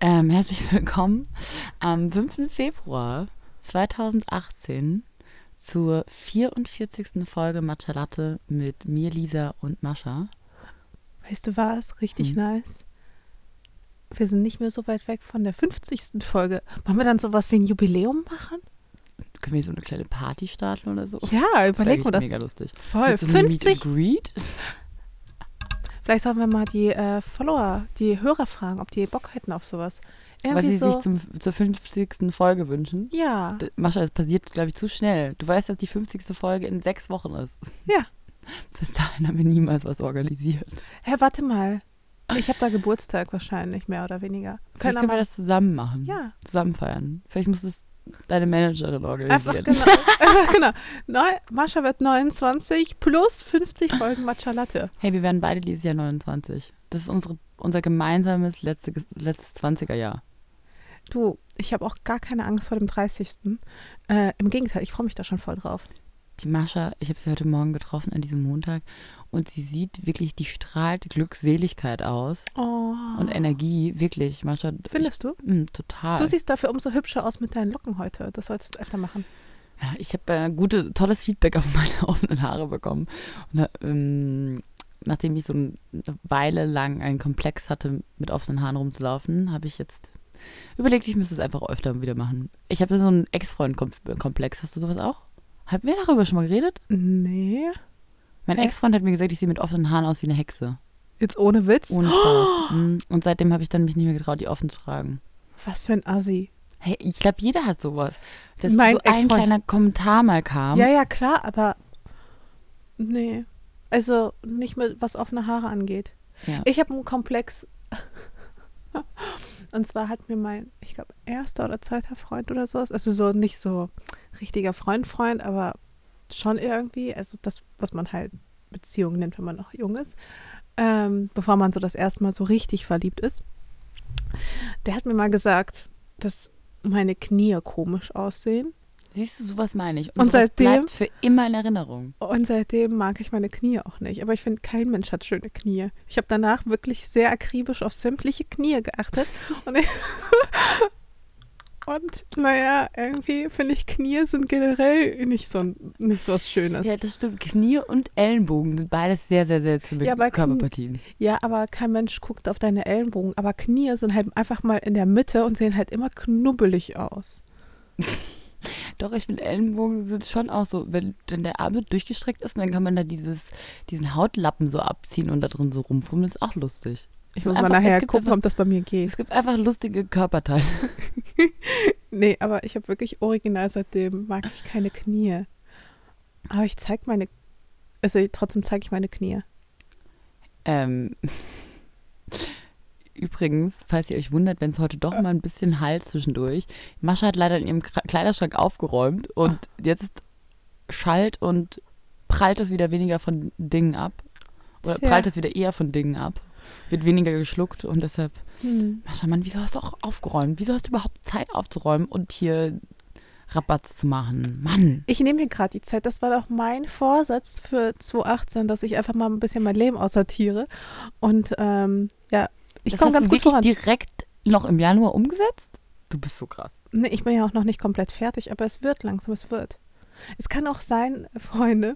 Ähm, herzlich willkommen am 5. Februar 2018 zur 44. Folge Matcha Latte mit mir, Lisa und Mascha. Weißt du was? Richtig Hm. nice. Wir sind nicht mehr so weit weg von der 50. Folge. Wollen wir dann sowas wie ein Jubiläum machen? Können wir so eine kleine Party starten oder so? Ja, wir eigentlich das. mega lustig. Voll. Mit so einem Meet 50. and Greet? Vielleicht sollten wir mal die äh, Follower, die Hörer fragen, ob die Bock hätten auf sowas. Was Irgendwie sie so. sich zum, zur 50. Folge wünschen. ja. Mascha, das passiert, glaube ich, zu schnell. Du weißt, dass die 50. Folge in sechs Wochen ist. Ja. Bis dahin haben wir niemals was organisiert. Hä, warte mal. Ich habe da Geburtstag wahrscheinlich, mehr oder weniger. Vielleicht Können können wir das zusammen machen. ja, Zusammen feiern. Vielleicht muss es deine Managerin organisieren. einfach genau. einfach genau. Neu, Mascha wird 29 plus 50 Folgen Matcha Latte. Hey, wir werden beide dieses Jahr 29. Das ist unsere, unser gemeinsames letzte, letztes 20er Jahr. Du, ich habe auch gar keine Angst vor dem 30. Äh, Im Gegenteil, ich freue mich da schon voll drauf. Die Mascha, ich habe sie heute Morgen getroffen an diesem Montag und sie sieht wirklich, die strahlt Glückseligkeit aus Oh. und Energie, wirklich. Mascha, Findest du? ich, mh, total. Du siehst dafür umso hübscher aus mit deinen Locken heute. Das solltest du öfter machen. Ja, ich habe äh, gute, tolles Feedback auf meine offenen Haare bekommen. Und, äh, ähm, nachdem ich so eine Weile lang einen Komplex hatte, mit offenen Haaren rumzulaufen, habe ich jetzt überlegt, ich müsste es einfach öfter wieder machen. Ich habe so einen Ex-Freund-Komplex. Hast du sowas auch? Haben wir darüber schon mal geredet? Nee. Mein? Ex-Freund hat mir gesagt, ich sehe mit offenen Haaren aus wie eine Hexe. Jetzt ohne Witz? Ohne Spaß. Mm, Und seitdem habe ich dann mich nicht mehr getraut, die offen zu tragen. Was für ein Assi. Hey, ich glaube, jeder hat sowas. Dass Mein so ein kleiner Kommentar mal kam. Ja, ja, klar, aber nee. Also nicht mit was offene Haare angeht. Ja. Ich habe einen Komplex. Und zwar hat mir mein, ich glaube, erster oder zweiter Freund oder so, also so nicht so richtiger Freund, Freund, aber schon irgendwie, also das, was man halt Beziehung nennt, wenn man noch jung ist, ähm, bevor man so das erste Mal so richtig verliebt ist. Der hat mir mal gesagt, dass meine Knie komisch aussehen. Siehst du, sowas meine ich. Und sowas seitdem- bleibt für immer in Erinnerung. Und seitdem mag ich meine Knie auch nicht. Aber ich finde, kein Mensch hat schöne Knie. Ich habe danach wirklich sehr akribisch auf sämtliche Knie geachtet. Und, ich und naja, irgendwie finde ich, Knie sind generell nicht so, nicht so was Schönes. Ja, das stimmt. Knie und Ellenbogen sind beides sehr, sehr seltsame Ja, Knie- Körperpartien. Ja, aber kein Mensch guckt auf deine Ellenbogen. Aber Knie sind halt einfach mal in der Mitte und sehen halt immer knubbelig aus. Doch, ich finde, Ellenbogen sind schon auch so, wenn, wenn der Arm so durchgestreckt ist, dann kann man da dieses, diesen Hautlappen so abziehen und da drin so rumfummeln. ist auch lustig. Ich muss mal nachher gucken, einfach- ob das bei mir geht. Es gibt einfach lustige Körperteile. Nee, aber ich habe wirklich original seitdem mag ich keine Knie. Aber ich zeig meine, also trotzdem zeige ich meine Knie. Ähm, übrigens, falls ihr euch wundert, wenn es heute doch mal ein bisschen halt zwischendurch. Mascha hat leider in ihrem Kleiderschrank aufgeräumt und jetzt schallt und prallt es wieder weniger von Dingen ab. Oder Tja. prallt es wieder eher von Dingen ab. Wird weniger geschluckt und deshalb, Hm. Mascha, Mann, wieso hast du auch aufgeräumt? Wieso hast du überhaupt Zeit aufzuräumen und hier Rabatz zu machen? Mann. Ich nehme mir gerade die Zeit. Das war doch mein Vorsatz für 2018, dass ich einfach mal ein bisschen mein Leben aussortiere. Und ähm, ja, ich das komme ganz du gut wirklich voran. direkt noch im Januar umgesetzt? Du bist so krass. Nee, ich bin ja auch noch nicht komplett fertig, aber es wird langsam, es wird. Es kann auch sein, Freunde,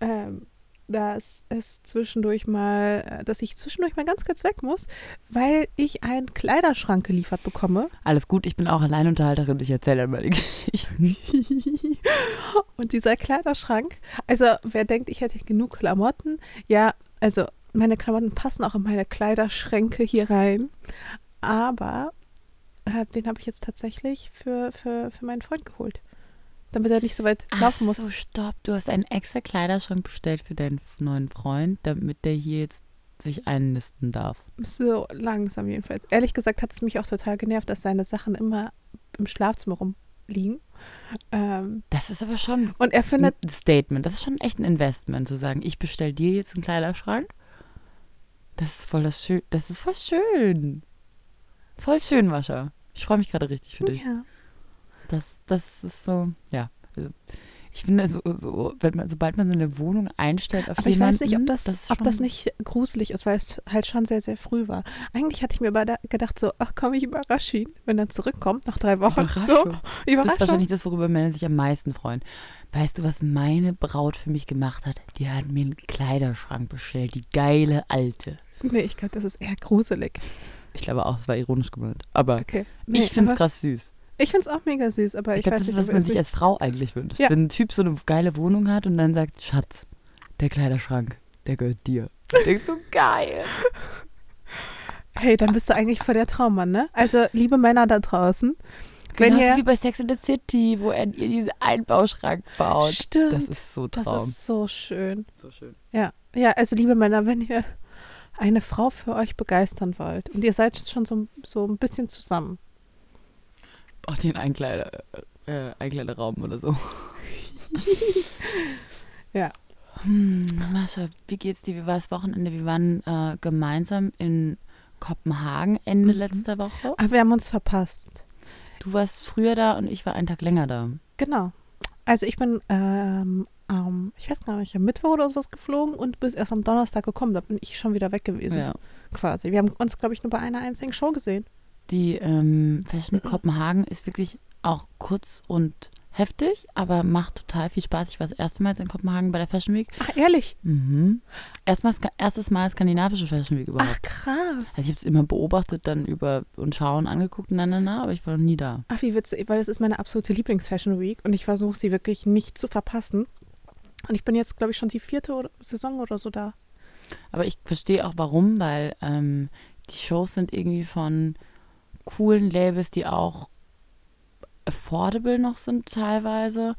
ähm, dass es zwischendurch mal, äh, dass ich zwischendurch mal ganz kurz weg muss, weil ich einen Kleiderschrank geliefert bekomme. Alles gut, ich bin auch Alleinunterhalterin, ich erzähle dann meine Geschichten. Und dieser Kleiderschrank, also wer denkt, ich hätte genug Klamotten, ja, also meine Klamotten passen auch in meine Kleiderschränke hier rein, aber äh, den habe ich jetzt tatsächlich für, für, für meinen Freund geholt, damit er nicht so weit laufen muss. so, stopp. Du hast einen extra Kleiderschrank bestellt für deinen neuen Freund, damit der hier jetzt sich einnisten darf. So langsam jedenfalls. Ehrlich gesagt hat es mich auch total genervt, dass seine Sachen immer im Schlafzimmer rumliegen. Ähm, Das ist aber schon und er findet, ein Statement. Das ist schon echt ein Investment, zu sagen, ich bestell dir jetzt einen Kleiderschrank. Das ist voll das schön. Das ist voll schön. Voll schön, Mascha. Ich freue mich gerade richtig für dich. ja, Das, das ist so, ja. Also, ich finde, so, so, wenn man, sobald man so eine Wohnung einstellt auf Aber ich jemanden, weiß nicht, ob das, ist ob das nicht gruselig ist, weil es halt schon sehr, sehr früh war. Eigentlich hatte ich mir aber da gedacht, so, ach komm, ich überrasche ihn, wenn er zurückkommt nach drei Wochen. So, Überraschung. Das ist wahrscheinlich das, worüber Männer sich am meisten freuen. Weißt du, was meine Braut für mich gemacht hat? Die hat mir einen Kleiderschrank bestellt, die geile alte. Nee, ich glaube, das ist eher gruselig. Ich glaube auch, es war ironisch gemeint. Aber Okay. ich finde es krass süß. Ich finde es auch mega süß, aber Ich ich, glaube, weiß das ist, nicht, was ob er man sich als Frau eigentlich wünscht. Ja. Wenn ein Typ so eine geile Wohnung hat und dann sagt, Schatz, der Kleiderschrank, der gehört dir. Dann denkst du, geil. Hey, dann bist du eigentlich voll der Traummann, ne? Also, liebe Männer da draußen, wenn Genauso ihr. wie bei Sex in the City, wo er ihr diesen Einbauschrank baut. Stimmt. Das ist so das Traum. ist so schön. so schön. Ja, ja, also liebe Männer, wenn ihr eine Frau für euch begeistern wollt und ihr seid schon so, so ein bisschen zusammen, Ihr einen Einkleider, äh, Einkleiderraum oder so. Ja. Hm, Mascha, wie geht's dir? Wie war das Wochenende? Wir waren äh, gemeinsam in Kopenhagen Ende Mhm. letzter Woche. ach, wir haben uns verpasst. Du warst früher da und ich war einen Tag länger da. Genau. Also ich bin, ähm, am, ich weiß gar nicht, am Mittwoch oder sowas geflogen und bis erst am Donnerstag gekommen. Da bin ich schon wieder weg gewesen, Ja. quasi. Wir haben uns, glaube ich, nur bei einer einzigen Show gesehen. Die ähm, Fashion Kopenhagen ist wirklich auch kurz und heftig, aber macht total viel Spaß. Ich war das erste Mal in Kopenhagen bei der Fashion Week. Ach, ehrlich? Mhm. Erstmal, erstes Mal skandinavische Fashion Week überhaupt. Ach, krass. Also ich habe es immer beobachtet, dann über und schauen angeguckt, na, na, na, aber ich war noch nie da. Ach, wie witzig, weil das ist meine absolute Lieblings-Fashion Week und ich versuche sie wirklich nicht zu verpassen. Und ich bin jetzt, glaube ich, schon die vierte oder- Saison oder so da. Aber ich verstehe auch warum, weil ähm, die Shows sind irgendwie von coolen Labels, die auch affordable noch sind teilweise.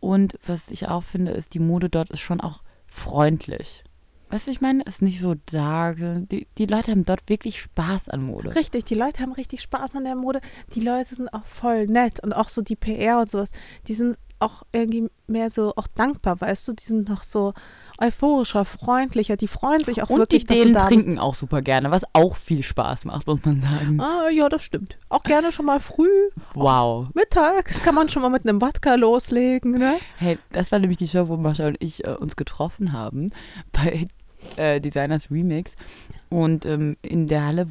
Und was ich auch finde, ist, die Mode dort ist schon auch freundlich. Weißt du, ich meine, ist nicht so dark. Die, die Leute haben dort wirklich Spaß an Mode. Richtig, die Leute haben richtig Spaß an der Mode. Die Leute sind auch voll nett und auch so die PR und sowas. Die sind auch irgendwie mehr so auch dankbar, weißt du? Die sind noch so euphorischer, freundlicher. Die freuen sich auch Und wirklich, die dass du Dänen trinken auch super gerne, was auch viel Spaß macht, muss man sagen. bist. Ah, ja, das stimmt. Auch gerne schon mal früh, Wow. mittags kann man schon mal mit einem Wodka loslegen, ne? Hey, das war nämlich die Show, wo Mascha und ich äh, uns getroffen haben bei äh, Designers Remix. Und ähm, in der Halle,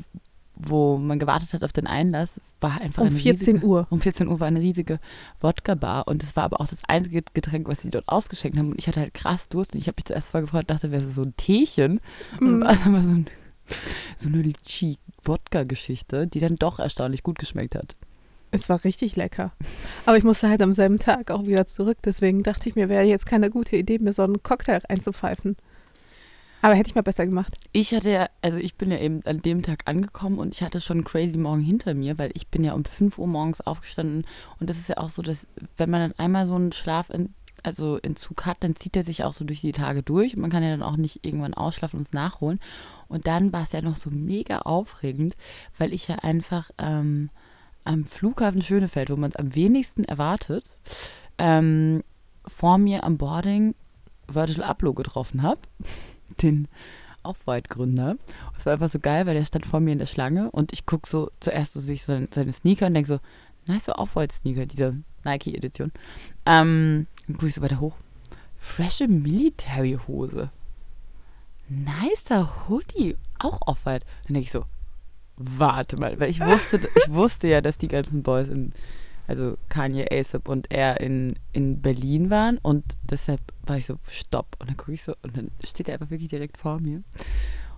wo man gewartet hat auf den Einlass, war einfach Um eine 14 riesige, Uhr. Um 14 Uhr war eine riesige Wodka-Bar und das war aber auch das einzige Getränk, was sie dort ausgeschenkt haben. Und ich hatte halt krass Durst und ich habe mich zuerst voll gefreut, dachte, wäre so ein Teechen. Und Mhm. war es aber so, ein, so eine Litchi-Wodka-Geschichte, die dann doch erstaunlich gut geschmeckt hat. Es war richtig lecker. Aber ich musste halt am selben Tag auch wieder zurück. Deswegen dachte ich mir, wäre jetzt keine gute Idee, mir so einen Cocktail einzupfeifen. Aber hätte ich mal besser gemacht. Ich hatte ja, also ich bin ja eben an dem Tag angekommen und ich hatte schon einen crazy Morgen hinter mir, weil ich bin ja um 5 Uhr morgens aufgestanden und das ist ja auch so, dass wenn man dann einmal so einen Schlaf, in, also Entzug hat, dann zieht er sich auch so durch die Tage durch und man kann ja dann auch nicht irgendwann ausschlafen und es nachholen. Und dann war es ja noch so mega aufregend, weil ich ja einfach ähm, am Flughafen Schönefeld, wo man es am wenigsten erwartet, ähm, vor mir am Boarding Virgil Abloh getroffen habe, den Off-White-Gründer. Es war einfach so geil, weil der stand vor mir in der Schlange und ich gucke so zuerst so sehe ich so seine, Sneaker und denke so, nice Off-White-Sneaker, diese Nike-Edition. Ähm, dann gucke ich so weiter hoch. Freshe Military-Hose. Nicer Hoodie, auch Off-White. Dann denke ich so, warte mal, weil ich wusste, ich wusste ja, dass die ganzen Boys in, also Kanye, ASAP und er in, in Berlin waren und deshalb war ich so, stopp. Und dann gucke ich so und dann steht er einfach wirklich direkt vor mir.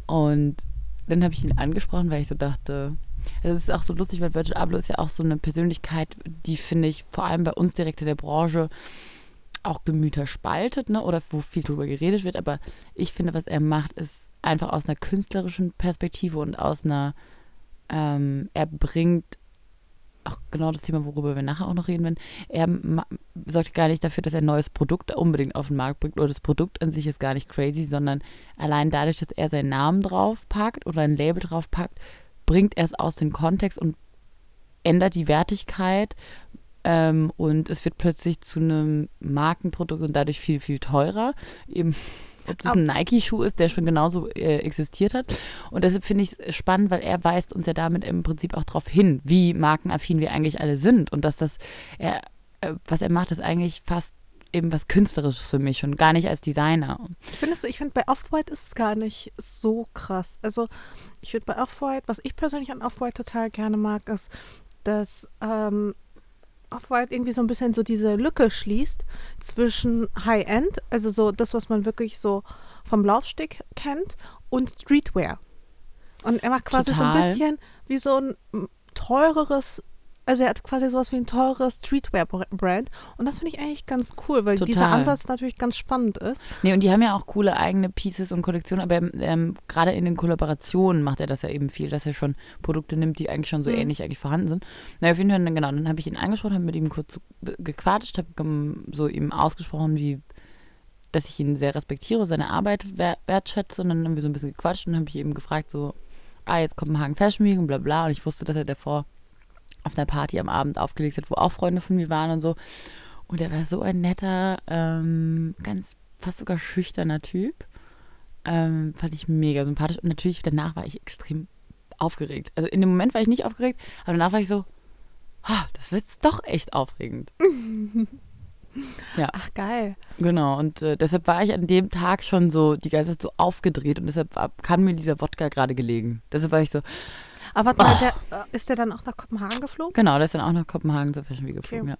Und dann habe ich ihn angesprochen, weil ich so dachte, also es ist auch so lustig, weil Virgil Abloh ist ja auch so eine Persönlichkeit, die finde ich vor allem bei uns direkt in der Branche auch Gemüter spaltet, ne? Oder wo viel drüber geredet wird. Aber ich finde, was er macht, ist einfach aus einer künstlerischen Perspektive und aus einer, ähm, er bringt auch genau das Thema, worüber wir nachher auch noch reden werden. Er sorgt gar nicht dafür, dass er ein neues Produkt unbedingt auf den Markt bringt. Oder das Produkt an sich ist gar nicht crazy, sondern allein dadurch, dass er seinen Namen drauf packt oder ein Label drauf packt, bringt er es aus dem Kontext und ändert die Wertigkeit. Ähm, und es wird plötzlich zu einem Markenprodukt und dadurch viel, viel teurer. Eben, ob das ein Nike-Schuh ist, der schon genauso äh, existiert hat. Und deshalb finde ich es spannend, weil er weist uns ja damit im Prinzip auch darauf hin, wie markenaffin wir eigentlich alle sind. Und dass das, er, äh, was er macht, ist eigentlich fast eben was Künstlerisches für mich und gar nicht als Designer. Findest du, ich finde bei Off-White ist es gar nicht so krass. Also ich finde bei Off-White, was ich persönlich an Off-White total gerne mag, ist, dass ähm, Off-White irgendwie so ein bisschen so diese Lücke schließt zwischen High-End, also so das, was man wirklich so vom Laufsteg kennt, und Streetwear. Und er macht quasi Total. so ein bisschen wie so ein teureres, also er hat quasi sowas wie ein teures Streetwear-Brand. Und das finde ich eigentlich ganz cool, weil dieser Total. Ansatz natürlich ganz spannend ist. Nee, und die haben ja auch coole eigene Pieces und Kollektionen, aber ähm, gerade in den Kollaborationen macht er das ja eben viel, dass er schon Produkte nimmt, die eigentlich schon so Mhm. ähnlich eigentlich vorhanden sind. Na, auf jeden Fall, genau, dann habe ich ihn angesprochen, habe mit ihm kurz gequatscht, habe so ihm ausgesprochen, wie dass ich ihn sehr respektiere, seine Arbeit wer wertschätze und dann haben wir so ein bisschen gequatscht und dann habe ich eben gefragt, so, ah, jetzt Kopenhagen Fashion Week und bla bla und ich wusste, dass er davor auf einer Party am Abend aufgelegt hat, wo auch Freunde von mir waren und so. Und er war so ein netter, ähm, ganz fast sogar schüchterner Typ. Ähm, fand ich mega sympathisch. Und natürlich danach war ich extrem aufgeregt. Also in dem Moment war ich nicht aufgeregt, aber danach war ich so, ah, das wird jetzt doch echt aufregend. Ach, geil. Genau, und äh, deshalb war ich an dem Tag schon so die ganze Zeit so aufgedreht und deshalb kam mir dieser Wodka gerade gelegen. Deshalb war ich so, Aber warte mal, der, äh, ist der dann auch nach Kopenhagen geflogen? genau, der ist dann auch nach Kopenhagen zur Fashion Week geflogen. Ja.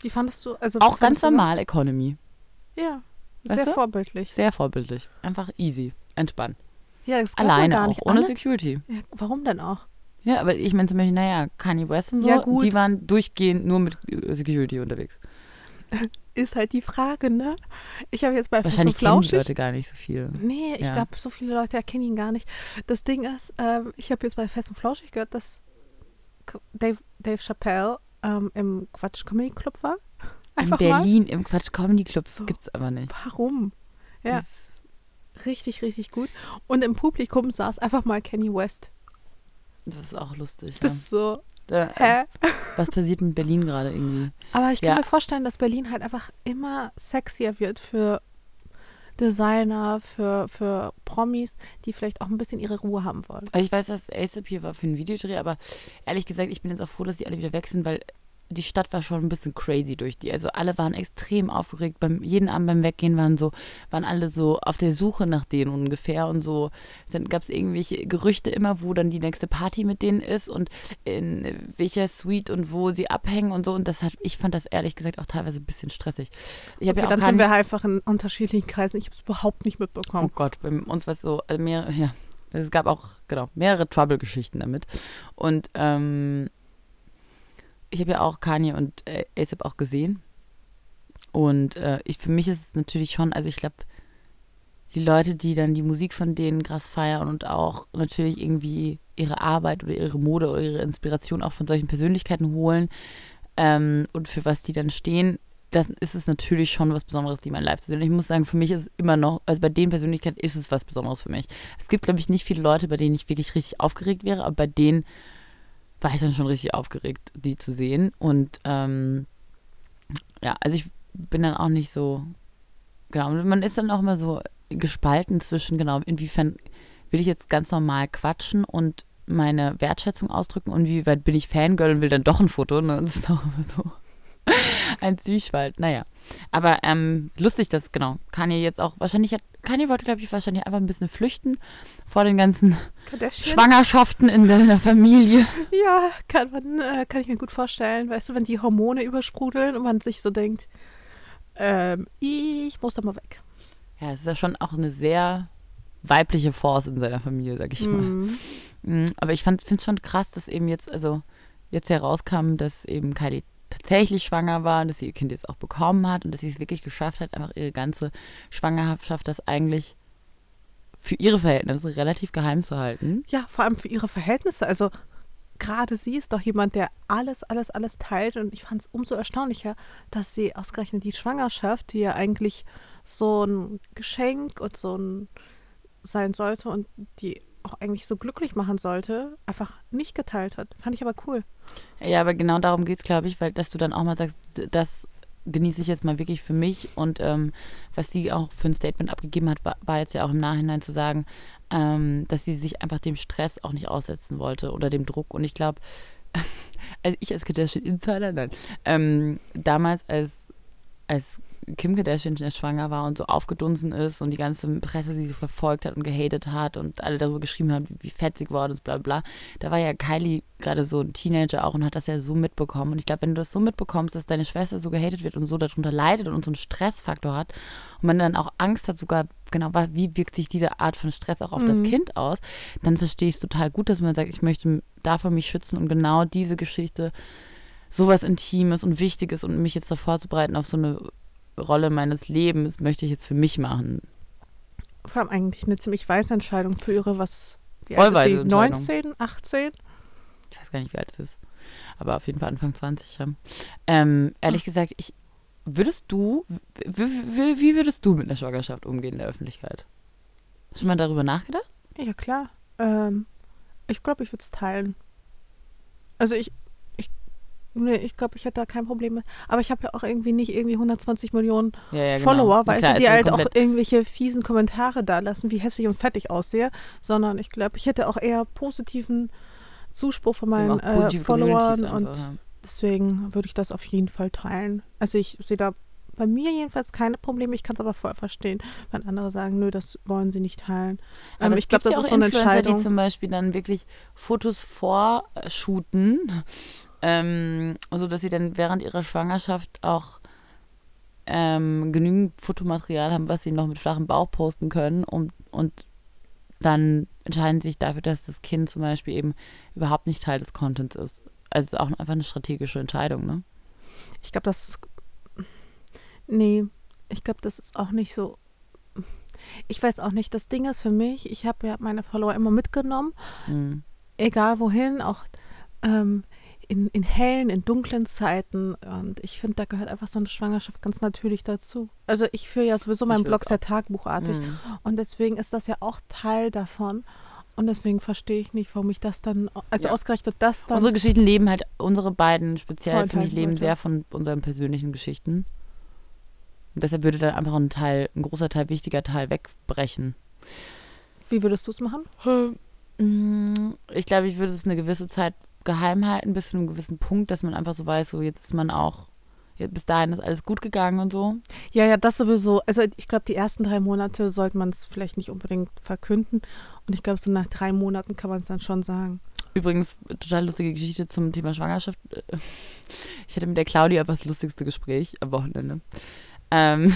Wie fandest du? Also, Auch ganz normal Economy. Ja, Weißt sehr du? vorbildlich. Sehr vorbildlich. Einfach easy. Entspannt. Ja, das Alleine gar auch, nicht. ohne Alle- Security. ja, warum denn auch? Ja, aber ich meine zum Beispiel, naja, Kanye West und so, Ja, die waren durchgehend nur mit äh, Security unterwegs. Ist halt die Frage, ne? Ich habe jetzt bei Fest Wahrscheinlich und kennen die Flauschig Leute gar nicht so viel. Nee, ich Ja. glaube, so viele Leute erkennen ihn gar nicht. Das Ding ist, ähm, ich habe jetzt bei Fest und Flauschig gehört, dass Dave, Dave Chappelle ähm, im Quatsch Comedy Club war. Einfach In Berlin im Quatsch Comedy Club So. gibt's aber nicht. mal. Warum? Ja, richtig, richtig gut. Und im Publikum saß einfach mal Kenny West. das ist auch lustig. Das Ja. ist so, Da, hä? was passiert mit Berlin gerade irgendwie? Aber ich kann Ja. mir vorstellen, dass Berlin halt einfach immer sexier wird für Designer, für, für Promis, die vielleicht auch ein bisschen ihre Ruhe haben wollen. Also ich weiß, dass ASAP hier war für einen Videodreh, aber ehrlich gesagt, ich bin jetzt auch froh, dass die alle wieder weg sind, weil die Stadt war schon ein bisschen crazy durch die. Also alle waren extrem aufgeregt. Beim, jeden Abend beim Weggehen waren so, waren alle so auf der Suche nach denen ungefähr und so. Dann gab es irgendwelche Gerüchte immer, wo dann die nächste Party mit denen ist und in welcher Suite und wo sie abhängen und so. Und das hat, ich fand das ehrlich gesagt auch teilweise ein bisschen stressig. Ich habe Okay, ja dann sind wir einfach in unterschiedlichen Kreisen. Ich habe es überhaupt nicht Oh mitbekommen. Gott, bei uns war es so, also mehrere, ja, es gab auch, genau, mehrere Trouble-Geschichten damit. Und ähm, ich habe ja auch Kanye und äh, ASAP auch gesehen. Und äh, ich, für mich ist es natürlich schon, also ich glaube, die Leute, die dann die Musik von denen krass feiern und auch natürlich irgendwie ihre Arbeit oder ihre Mode oder ihre Inspiration auch von solchen Persönlichkeiten holen ähm, und für was die dann stehen, dann ist es natürlich schon was Besonderes, die mal live zu sehen. Und ich muss sagen, für mich ist es immer noch, also bei den Persönlichkeiten ist es was Besonderes für mich. Es gibt, glaube ich, nicht viele Leute, bei denen ich wirklich richtig aufgeregt wäre, aber bei denen war ich dann schon richtig aufgeregt, die zu sehen. Und ähm, ja, also ich bin dann auch nicht so, genau, man ist dann auch immer so gespalten zwischen, genau, inwiefern will ich jetzt ganz normal quatschen und meine Wertschätzung ausdrücken und wie weit bin ich Fangirl und will dann doch ein Foto, ne? Das ist auch immer so ein Zwiespalt. Naja. Aber ähm, lustig, dass, genau, Kanye jetzt auch, wahrscheinlich hat, Kanye wollte, glaube ich, wahrscheinlich einfach ein bisschen flüchten vor den ganzen? Schwangerschaften in seiner Familie. Ja, kann, man, äh, kann ich mir gut vorstellen. Weißt du, wenn die Hormone übersprudeln und man sich so denkt, ähm, ich muss da mal weg. Ja, es ist ja schon auch eine sehr weibliche Force in seiner Familie, sag ich mal. Mhm. Mhm, Aber ich finde es schon krass, dass eben jetzt, also jetzt herauskam, dass eben Kylie tatsächlich schwanger war, dass sie ihr Kind jetzt auch bekommen hat und dass sie es wirklich geschafft hat, einfach ihre ganze Schwangerschaft das eigentlich für ihre Verhältnisse relativ geheim zu halten. Ja, vor allem für ihre Verhältnisse. Also gerade sie ist doch jemand, der alles, alles, alles teilt. Und ich fand es umso erstaunlicher, dass sie ausgerechnet die Schwangerschaft, die ja eigentlich so ein Geschenk und so ein sein sollte und die auch eigentlich so glücklich machen sollte, einfach nicht geteilt hat. Fand ich aber cool. Ja, aber genau darum geht es, glaube ich, weil dass du dann auch mal sagst, das genieße ich jetzt mal wirklich für mich und ähm, was sie auch für ein Statement abgegeben hat, war, war jetzt ja auch im Nachhinein zu sagen, ähm, dass sie sich einfach dem Stress auch nicht aussetzen wollte oder dem Druck und ich glaube, also ich als Kardashian Insider, nein, ähm, damals als als Kim Kardashian schwanger war und so aufgedunsen ist und die ganze Presse sie so verfolgt hat und gehatet hat und alle darüber geschrieben haben, wie, fett sie geworden ist, bla bla. Da war ja Kylie gerade so ein Teenager auch und hat das ja so mitbekommen. Und ich glaube, wenn du das so mitbekommst, dass deine Schwester so gehatet wird und so darunter leidet und so einen Stressfaktor hat und man dann auch Angst hat, sogar genau, wie wirkt sich diese Art von Stress auch auf mhm. das Kind aus, dann verstehe ich es total gut, dass man sagt, ich möchte davon mich schützen und genau diese Geschichte sowas Intimes und Wichtiges und mich jetzt davor zu bereiten auf so eine Rolle meines Lebens möchte ich jetzt für mich machen. Vor allem eigentlich eine ziemlich weiße Entscheidung für ihre, was? Voll weise 19, 18? Ich weiß gar nicht, wie alt es ist. Aber auf jeden Fall Anfang 20. Ja. Ähm, ehrlich Ach. gesagt, ich würdest du, wie, wie, würdest du mit einer Schwangerschaft umgehen in der Öffentlichkeit? Hast du mal darüber nachgedacht? Ja, klar. Ähm, ich glaube, ich würde es teilen. Also ich, Nee, ich glaube, ich hätte da kein Problem mit. Aber ich habe ja auch irgendwie nicht irgendwie 120 Millionen ja, ja, genau. Follower, weil die halt auch irgendwelche fiesen Kommentare da lassen, wie hässlich und fettig aussehe, sondern ich glaube, ich hätte auch eher positiven Zuspruch von meinen äh, Followern und einfach, ja. deswegen würde ich das auf jeden Fall teilen. Also ich sehe da bei mir jedenfalls keine Probleme. Ich kann es aber voll verstehen, wenn andere sagen, nö, das wollen sie nicht teilen. Aber ähm, ich glaube, das ja ist so eine Entscheidung. die zum Beispiel dann wirklich Fotos vorshooten ähm, so dass sie dann während ihrer Schwangerschaft auch ähm, genügend Fotomaterial haben, was sie noch mit flachem Bauch posten können und, und dann entscheiden sie sich dafür, dass das Kind zum Beispiel eben überhaupt nicht Teil des Contents ist. Also es ist auch einfach eine strategische Entscheidung, ne? Ich glaube, das ist. Nee, ich glaube, das ist auch nicht so. Ich weiß auch nicht. Das Ding ist für mich, ich habe ja meine Follower immer mitgenommen, mhm. egal wohin, auch ähm, in, in hellen, in dunklen Zeiten. Und ich finde, da gehört einfach so eine Schwangerschaft ganz natürlich dazu. Also ich führe ja sowieso meinen Blog sehr tagbuchartig. Mhm. Und deswegen ist das ja auch Teil davon. Und deswegen verstehe ich nicht, warum ich das dann, also ja. ausgerechnet das dann. Unsere Geschichten leben halt, unsere beiden speziell, finde ich, leben sehr von unseren persönlichen Geschichten. Und deshalb würde dann einfach ein Teil, ein großer Teil, wichtiger Teil wegbrechen. Wie würdest du es machen? Mm, ich glaube, ich würde es eine gewisse Zeit geheim halten bis zu einem gewissen Punkt, dass man einfach so weiß, so jetzt ist man auch, bis dahin ist alles gut gegangen und so. Ja, ja, das sowieso. Also ich glaube, die ersten drei Monate sollte man es vielleicht nicht unbedingt verkünden. Und ich glaube, so nach drei Monaten kann man es dann schon sagen. Übrigens, total lustige Geschichte zum Thema Schwangerschaft. Ich hatte mit der Claudia das lustigste Gespräch am Wochenende. Ähm,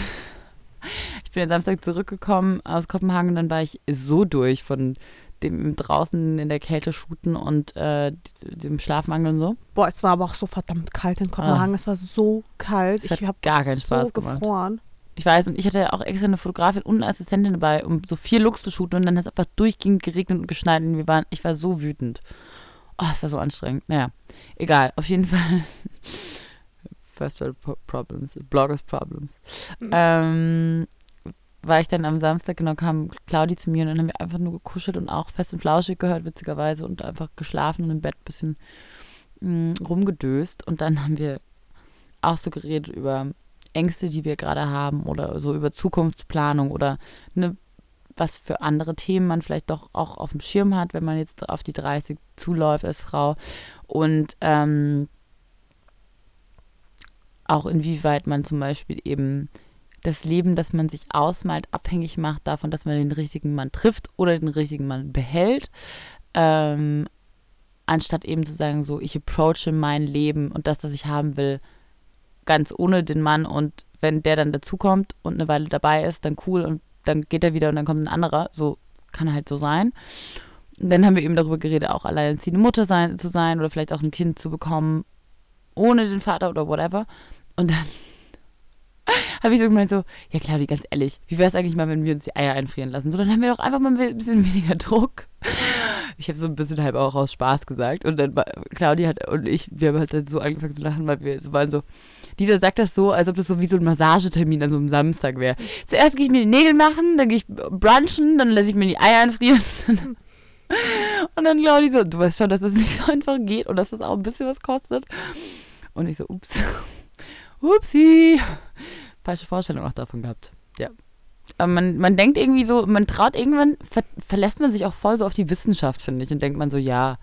ich bin am Samstag zurückgekommen aus Kopenhagen und dann war ich so durch von dem draußen in der Kälte shooten und äh, dem Schlafmangel und so. Boah, es war aber auch so verdammt kalt in Kopenhagen. Ah. Es war so kalt. Es ich habe gar keinen Spaß so gemacht. Gefroren. Ich weiß, und ich hatte auch extra eine Fotografin und eine Assistentin dabei, um so vier Looks zu shooten und dann hat es einfach durchgehend geregnet und geschneit und wir waren, ich war so wütend. Oh, es war so anstrengend. Naja, egal, auf jeden Fall. First World Problems, Bloggers Problems. Mhm. Ähm, war ich dann am Samstag, genau, kam Claudi zu mir und dann haben wir einfach nur gekuschelt und auch fest und flauschig gehört, witzigerweise, und einfach geschlafen und im Bett ein bisschen mh, mm, rumgedöst. Und dann haben wir auch so geredet über Ängste, die wir gerade haben oder so über Zukunftsplanung oder ne, was für andere Themen man vielleicht doch auch auf dem Schirm hat, wenn man jetzt auf die 30 zuläuft als Frau. Und ähm, auch inwieweit man zum Beispiel eben das Leben, das man sich ausmalt, abhängig macht davon, dass man den richtigen Mann trifft oder den richtigen Mann behält. Ähm, anstatt eben zu sagen, so, ich approache mein Leben und das, das ich haben will, ganz ohne den Mann und wenn der dann dazukommt und eine Weile dabei ist, dann cool und dann geht er wieder und dann kommt ein anderer. So kann halt so sein. Und dann haben wir eben darüber geredet, auch alleinerziehende Mutter sein, zu sein oder vielleicht auch ein Kind zu bekommen, ohne den Vater oder whatever. Und dann habe ich so gemeint so, ja Claudi, ganz ehrlich, wie wäre es eigentlich mal, wenn wir uns die Eier einfrieren lassen? So, dann haben wir doch einfach mal ein bisschen weniger Druck. Ich habe so ein bisschen halb auch aus Spaß gesagt. Und dann Claudi hat und ich, wir haben halt so angefangen zu lachen, weil wir so waren so, dieser sagt das so, als ob das so wie so ein Massagetermin an so einem Samstag wäre. Zuerst gehe ich mir die Nägel machen, dann gehe ich brunchen, dann lasse ich mir die Eier einfrieren. Und dann Claudi so, du weißt schon, dass das nicht so einfach geht und dass das auch ein bisschen was kostet. Und ich so, ups. Upsi falsche Vorstellung auch davon gehabt. Ja. Aber man, man denkt irgendwie so, man traut irgendwann, ver verlässt man sich auch voll so auf die Wissenschaft, finde ich, und denkt man so, ja,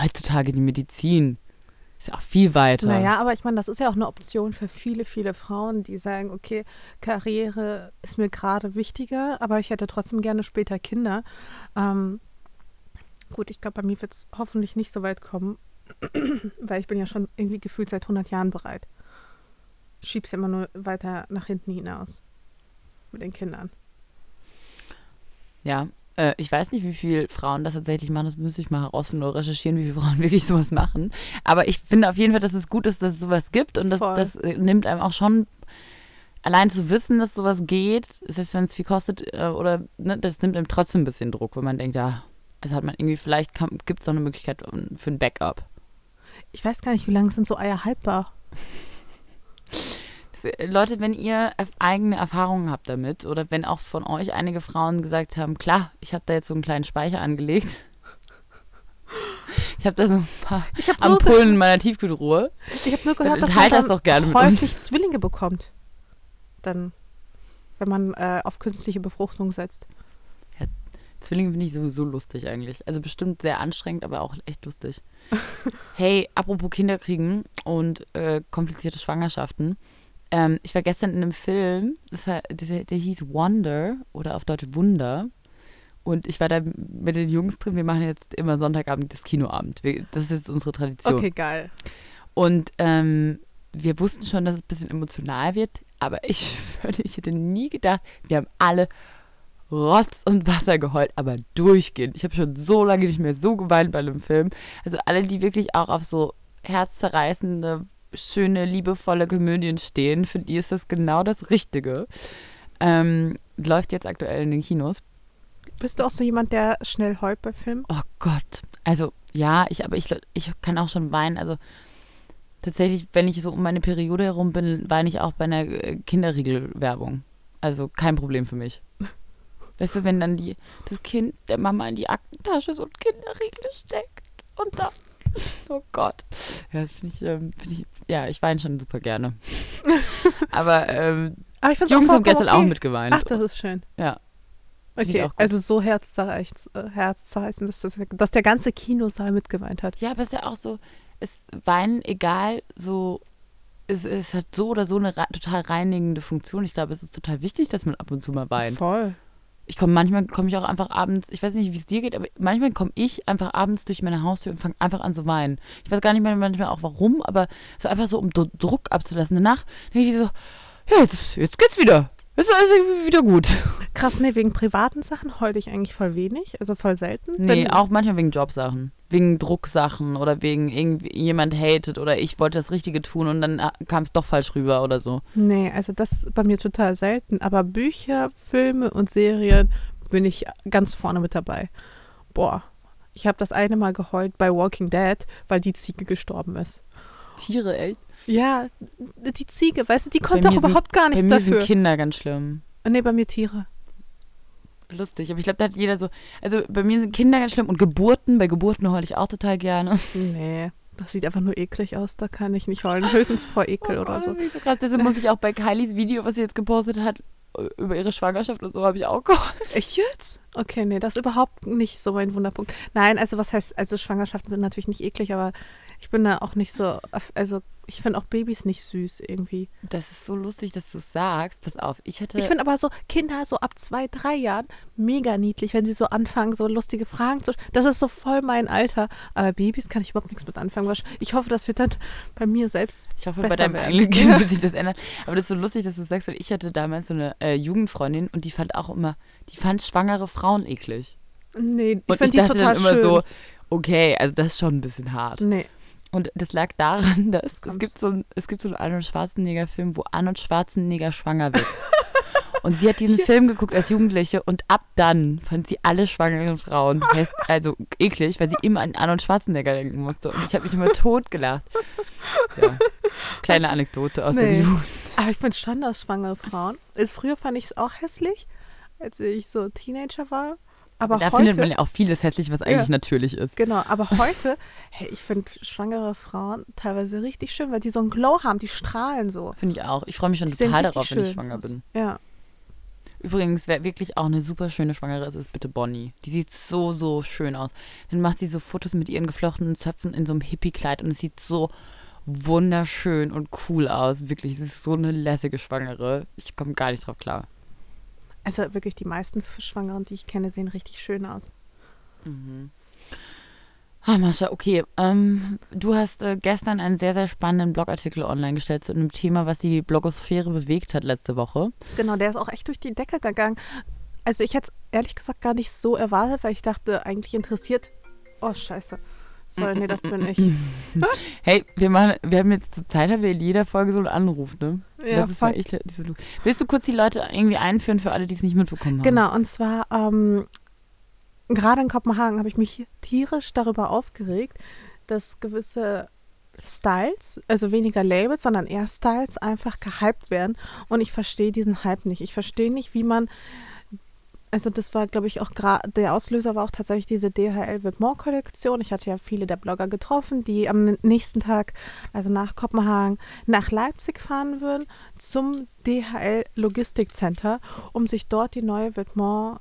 heutzutage die Medizin. Ist ja auch viel weiter. Naja, aber ich meine, das ist ja auch eine Option für viele, viele Frauen, die sagen, okay, Karriere ist mir gerade wichtiger, aber ich hätte trotzdem gerne später Kinder. Ähm, gut, ich glaube, bei mir wird es hoffentlich nicht so weit kommen, weil ich bin ja schon irgendwie gefühlt seit 100 Jahren bereit. Schieb's immer nur weiter nach hinten hinaus mit den Kindern. Ja, äh, ich weiß nicht, wie viele Frauen das tatsächlich machen. Das müsste ich mal herausfinden oder recherchieren, wie viele Frauen wirklich sowas machen. Aber ich finde auf jeden Fall, dass es gut ist, dass es sowas gibt. Und das, das äh, nimmt einem auch schon, allein zu wissen, dass sowas geht, selbst wenn es viel kostet, äh, oder ne, das nimmt einem trotzdem ein bisschen Druck, wenn man denkt, ja, also hat man irgendwie, vielleicht gibt es noch eine Möglichkeit für ein Backup. Ich weiß gar nicht, wie lange sind so Eier haltbar? Leute, wenn ihr eigene Erfahrungen habt damit oder wenn auch von euch einige Frauen gesagt haben, klar, ich habe da jetzt so einen kleinen Speicher angelegt. Ich habe da so ein paar habe Ampullen in meiner Tiefkühltruhe. ich hab nur gehört, dass man das gerne häufig. Zwillinge bekommt. Dann, wenn man äh, auf künstliche Befruchtung setzt. Zwillinge finde ich sowieso lustig eigentlich. Also bestimmt sehr anstrengend, aber auch echt lustig. hey, apropos Kinderkriegen und äh, komplizierte Schwangerschaften. Ähm, ich war gestern in einem Film, war, der, der hieß Wonder oder auf Deutsch Wunder. Und ich war da mit den Jungs drin. Wir machen jetzt immer Sonntagabend das Kinoabend. Wir, das ist jetzt unsere Tradition. Okay, geil. Und ähm, wir wussten schon, dass es ein bisschen emotional wird, aber ich, ich hätte nie gedacht, wir haben alle Rotz und Wasser geheult, aber durchgehend. Ich habe schon so lange nicht mehr so geweint bei einem Film. Also alle, die wirklich auch auf so herzzerreißende, schöne, liebevolle Komödien stehen, für die ist das genau das Richtige. Ähm, läuft jetzt aktuell in den Kinos. Bist du auch so jemand, der schnell heult bei Filmen? Oh Gott. Also, ja, ich, aber ich, ich kann auch schon weinen. Also, tatsächlich, wenn ich so um meine Periode herum bin, weine ich auch bei einer äh, Kinderriegel-Werbung. Also, kein Problem für mich. Weißt du, wenn dann die, das Kind der Mama in die Aktentasche so ein Kinderriegel steckt und da. Oh Gott. Ja, das finde ich, ähm, find ich, ja, ich weine schon super gerne. Aber ähm, Aber ich die Jungs auch haben gestern vollkommen auch okay. mitgeweint. Ach, das ist schön. Ja. Okay, also so äh, herzzerreißend, dass, das, dass der ganze Kinosaal mitgeweint hat. Ja, aber es ist ja auch so, es weinen, egal, so, es, es hat so oder so eine total reinigende Funktion. Ich glaube, es ist total wichtig, dass man ab und zu mal weint. Voll. Ich komme manchmal komme ich auch einfach abends, ich weiß nicht, wie es dir geht, aber manchmal komme ich einfach abends durch meine Haustür und fange einfach an zu weinen. Ich weiß gar nicht mehr manchmal auch warum, aber so einfach so, um Dru- Druck abzulassen. Danach denke ich so, ja, jetzt, jetzt geht's wieder. Jetzt ist alles wieder gut. Krass, nee, wegen privaten Sachen heule ich eigentlich voll wenig, also voll selten. Nee, auch manchmal wegen Jobsachen. Wegen Drucksachen oder wegen irgendwie jemand hatet oder ich wollte das Richtige tun und dann kam es doch falsch rüber oder so. Nee, also das bei mir total selten. Aber Bücher, Filme und Serien bin ich ganz vorne mit dabei. Boah, ich habe das eine Mal geheult bei Walking Dead, weil die Ziege gestorben ist. Tiere, echt? Ja, die Ziege, weißt du, die Bei konnte sind- überhaupt gar Bei nichts mir dafür. sind Kinder ganz schlimm. Nee, bei mir Tiere. Lustig, aber ich glaube, da hat jeder so. Also bei mir sind Kinder ganz schlimm und Geburten. Bei Geburten heule ich auch total gerne. Nee, das sieht einfach nur eklig aus, da kann ich nicht heulen. Höchstens vor Ekel Oh oder so. so krass. Deshalb muss ich auch bei Kylies Video, was sie jetzt gepostet hat, über ihre Schwangerschaft und so, habe ich auch geheult. Echt jetzt? Okay, nee, das ist überhaupt nicht so mein Wunderpunkt. Nein, also was heißt, also Schwangerschaften sind natürlich nicht eklig, aber ich bin da auch nicht so, also ich finde auch Babys nicht süß irgendwie. Das ist so lustig, dass du es sagst. Pass auf, ich hätte. Ich finde aber so Kinder so ab zwei, drei Jahren mega niedlich, wenn sie so anfangen, so lustige Fragen zu Das ist so voll mein Alter. Aber Babys kann ich überhaupt nichts mit anfangen. Ich hoffe, das wird dann bei mir selbst. Ich hoffe, bei deinem eigenen Kind wird sich das ändern. Aber das ist so lustig, dass du sagst, weil ich hatte damals so eine äh, Jugendfreundin und die fand auch immer, die fand schwangere Frauen eklig. Nee, ich Und ich, die dachte total dann immer schön. so, okay, also das ist schon ein bisschen hart. Nee. Und das lag daran, dass es kommt. gibt, so ein, es gibt so einen Arnold Schwarzenegger-Film, wo Arnold Schwarzenegger schwanger wird. Und sie hat diesen Film geguckt als Jugendliche und ab dann fand sie alle schwangeren Frauen heißt, also eklig, weil sie immer an Arnold Schwarzenegger denken musste. Und ich habe mich immer totgelacht. Ja. Kleine Anekdote aus der Nee. Jugend. Aber ich finde schon, dass schwangere Frauen. Also früher fand ich es auch hässlich, als ich so Teenager war. Aber da heute. findet man ja auch vieles hässlich, was eigentlich Ja. natürlich ist. Genau, aber heute, hey, ich finde schwangere Frauen teilweise richtig schön, weil die so einen Glow haben, die strahlen so. Finde ich auch. Ich freue mich schon Die total darauf, wenn ich schön schwanger bin. Ja. übrigens, wer wirklich auch eine super schöne Schwangere ist, ist bitte Bonnie. Die sieht so, so schön aus. Dann macht sie so Fotos mit ihren geflochtenen Zöpfen in so einem Hippie-Kleid und es sieht so wunderschön und cool aus. Wirklich, sie ist so eine lässige Schwangere. Ich komme gar nicht drauf klar. Also wirklich, die meisten Schwangeren, die ich kenne, sehen richtig schön aus. Mhm. Ah, Mascha, okay. Ähm, du hast äh, gestern einen sehr, sehr spannenden Blogartikel online gestellt zu einem Thema, was die Blogosphäre bewegt hat letzte Woche. Genau, der ist auch echt durch die Decke gegangen. Also ich hätte es ehrlich gesagt gar nicht so erwartet, weil ich dachte, eigentlich interessiert. Oh, scheiße. Sorry, nee, das bin ich. hey, wir machen, wir haben jetzt zur Zeit haben wir in jeder Folge so einen Anruf, ne? Ja, das ist mal echt, Willst du kurz die Leute irgendwie einführen für alle, die es nicht mitbekommen haben? Genau, und zwar ähm, gerade in Kopenhagen habe ich mich tierisch darüber aufgeregt, dass gewisse Styles, also weniger Labels, sondern eher Styles einfach gehypt werden. Und ich verstehe diesen Hype nicht. Ich verstehe nicht, wie man also das war, glaube ich, auch gerade, der Auslöser war auch tatsächlich diese DHL With More Kollektion. Ich hatte ja viele der Blogger getroffen, die am nächsten Tag, also nach Kopenhagen, nach Leipzig fahren würden zum DHL Logistik Center, um sich dort die neue With More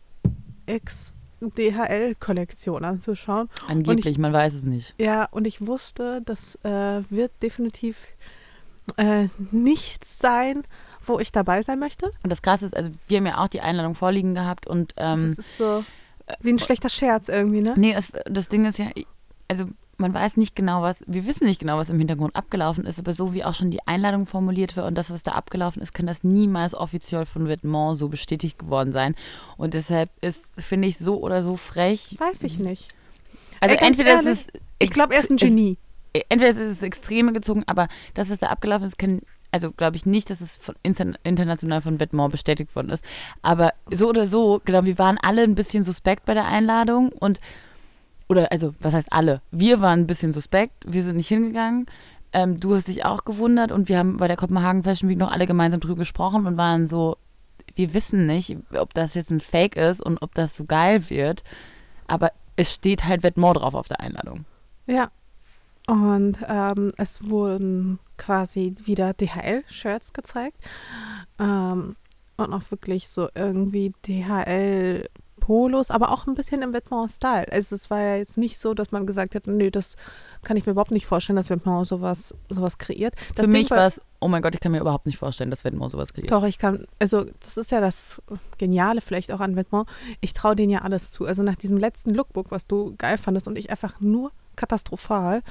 X DHL-Kollektion anzuschauen. Angeblich, ich, man weiß es nicht. Ja, und ich wusste, das äh, wird definitiv äh, nichts sein, wo ich dabei sein möchte. Und das Krasse ist, also wir haben ja auch die Einladung vorliegen gehabt und ähm, das ist so wie ein schlechter Scherz irgendwie, ne? Nee, das, das Ding ist ja, also man weiß nicht genau, was, wir wissen nicht genau, was im Hintergrund abgelaufen ist, aber so wie auch schon die Einladung formuliert war und das, was da abgelaufen ist, kann das niemals offiziell von Vetements so bestätigt geworden sein. Und deshalb ist, finde ich, so oder so frech. Weiß ich nicht. Also Ey, entweder ehrlich, ist es. Ich glaube, er ist ein Genie. Ist, entweder ist es Extreme gezogen, aber das, was da abgelaufen ist, kann also glaube ich nicht, dass es von international von Vetements bestätigt worden ist. Aber so oder so, genau, wir waren alle ein bisschen suspekt bei der Einladung und oder also, was heißt alle? Wir waren ein bisschen suspekt, wir sind nicht hingegangen. Ähm, du hast dich auch gewundert und wir haben bei der Kopenhagen Fashion Week noch alle gemeinsam drüber gesprochen und waren so, wir wissen nicht, ob das jetzt ein Fake ist und ob das so geil wird. Aber es steht halt Vetements drauf auf der Einladung. Ja, und ähm, es wurden quasi wieder DHL-Shirts gezeigt. Ähm, und auch wirklich so irgendwie DHL Polos, aber auch ein bisschen im Vêtement-Style. Also es war ja jetzt nicht so, dass man gesagt hätte, nee, das kann ich mir überhaupt nicht vorstellen, dass Vêtement sowas, sowas kreiert. Das Für Ding mich war es, oh mein Gott, ich kann mir überhaupt nicht vorstellen, dass Vêtement sowas kreiert. Doch, ich kann, also das ist ja das Geniale vielleicht auch an Vêtement. Ich traue denen ja alles zu. Also nach diesem letzten Lookbook, was du geil fandest und ich einfach nur katastrophal,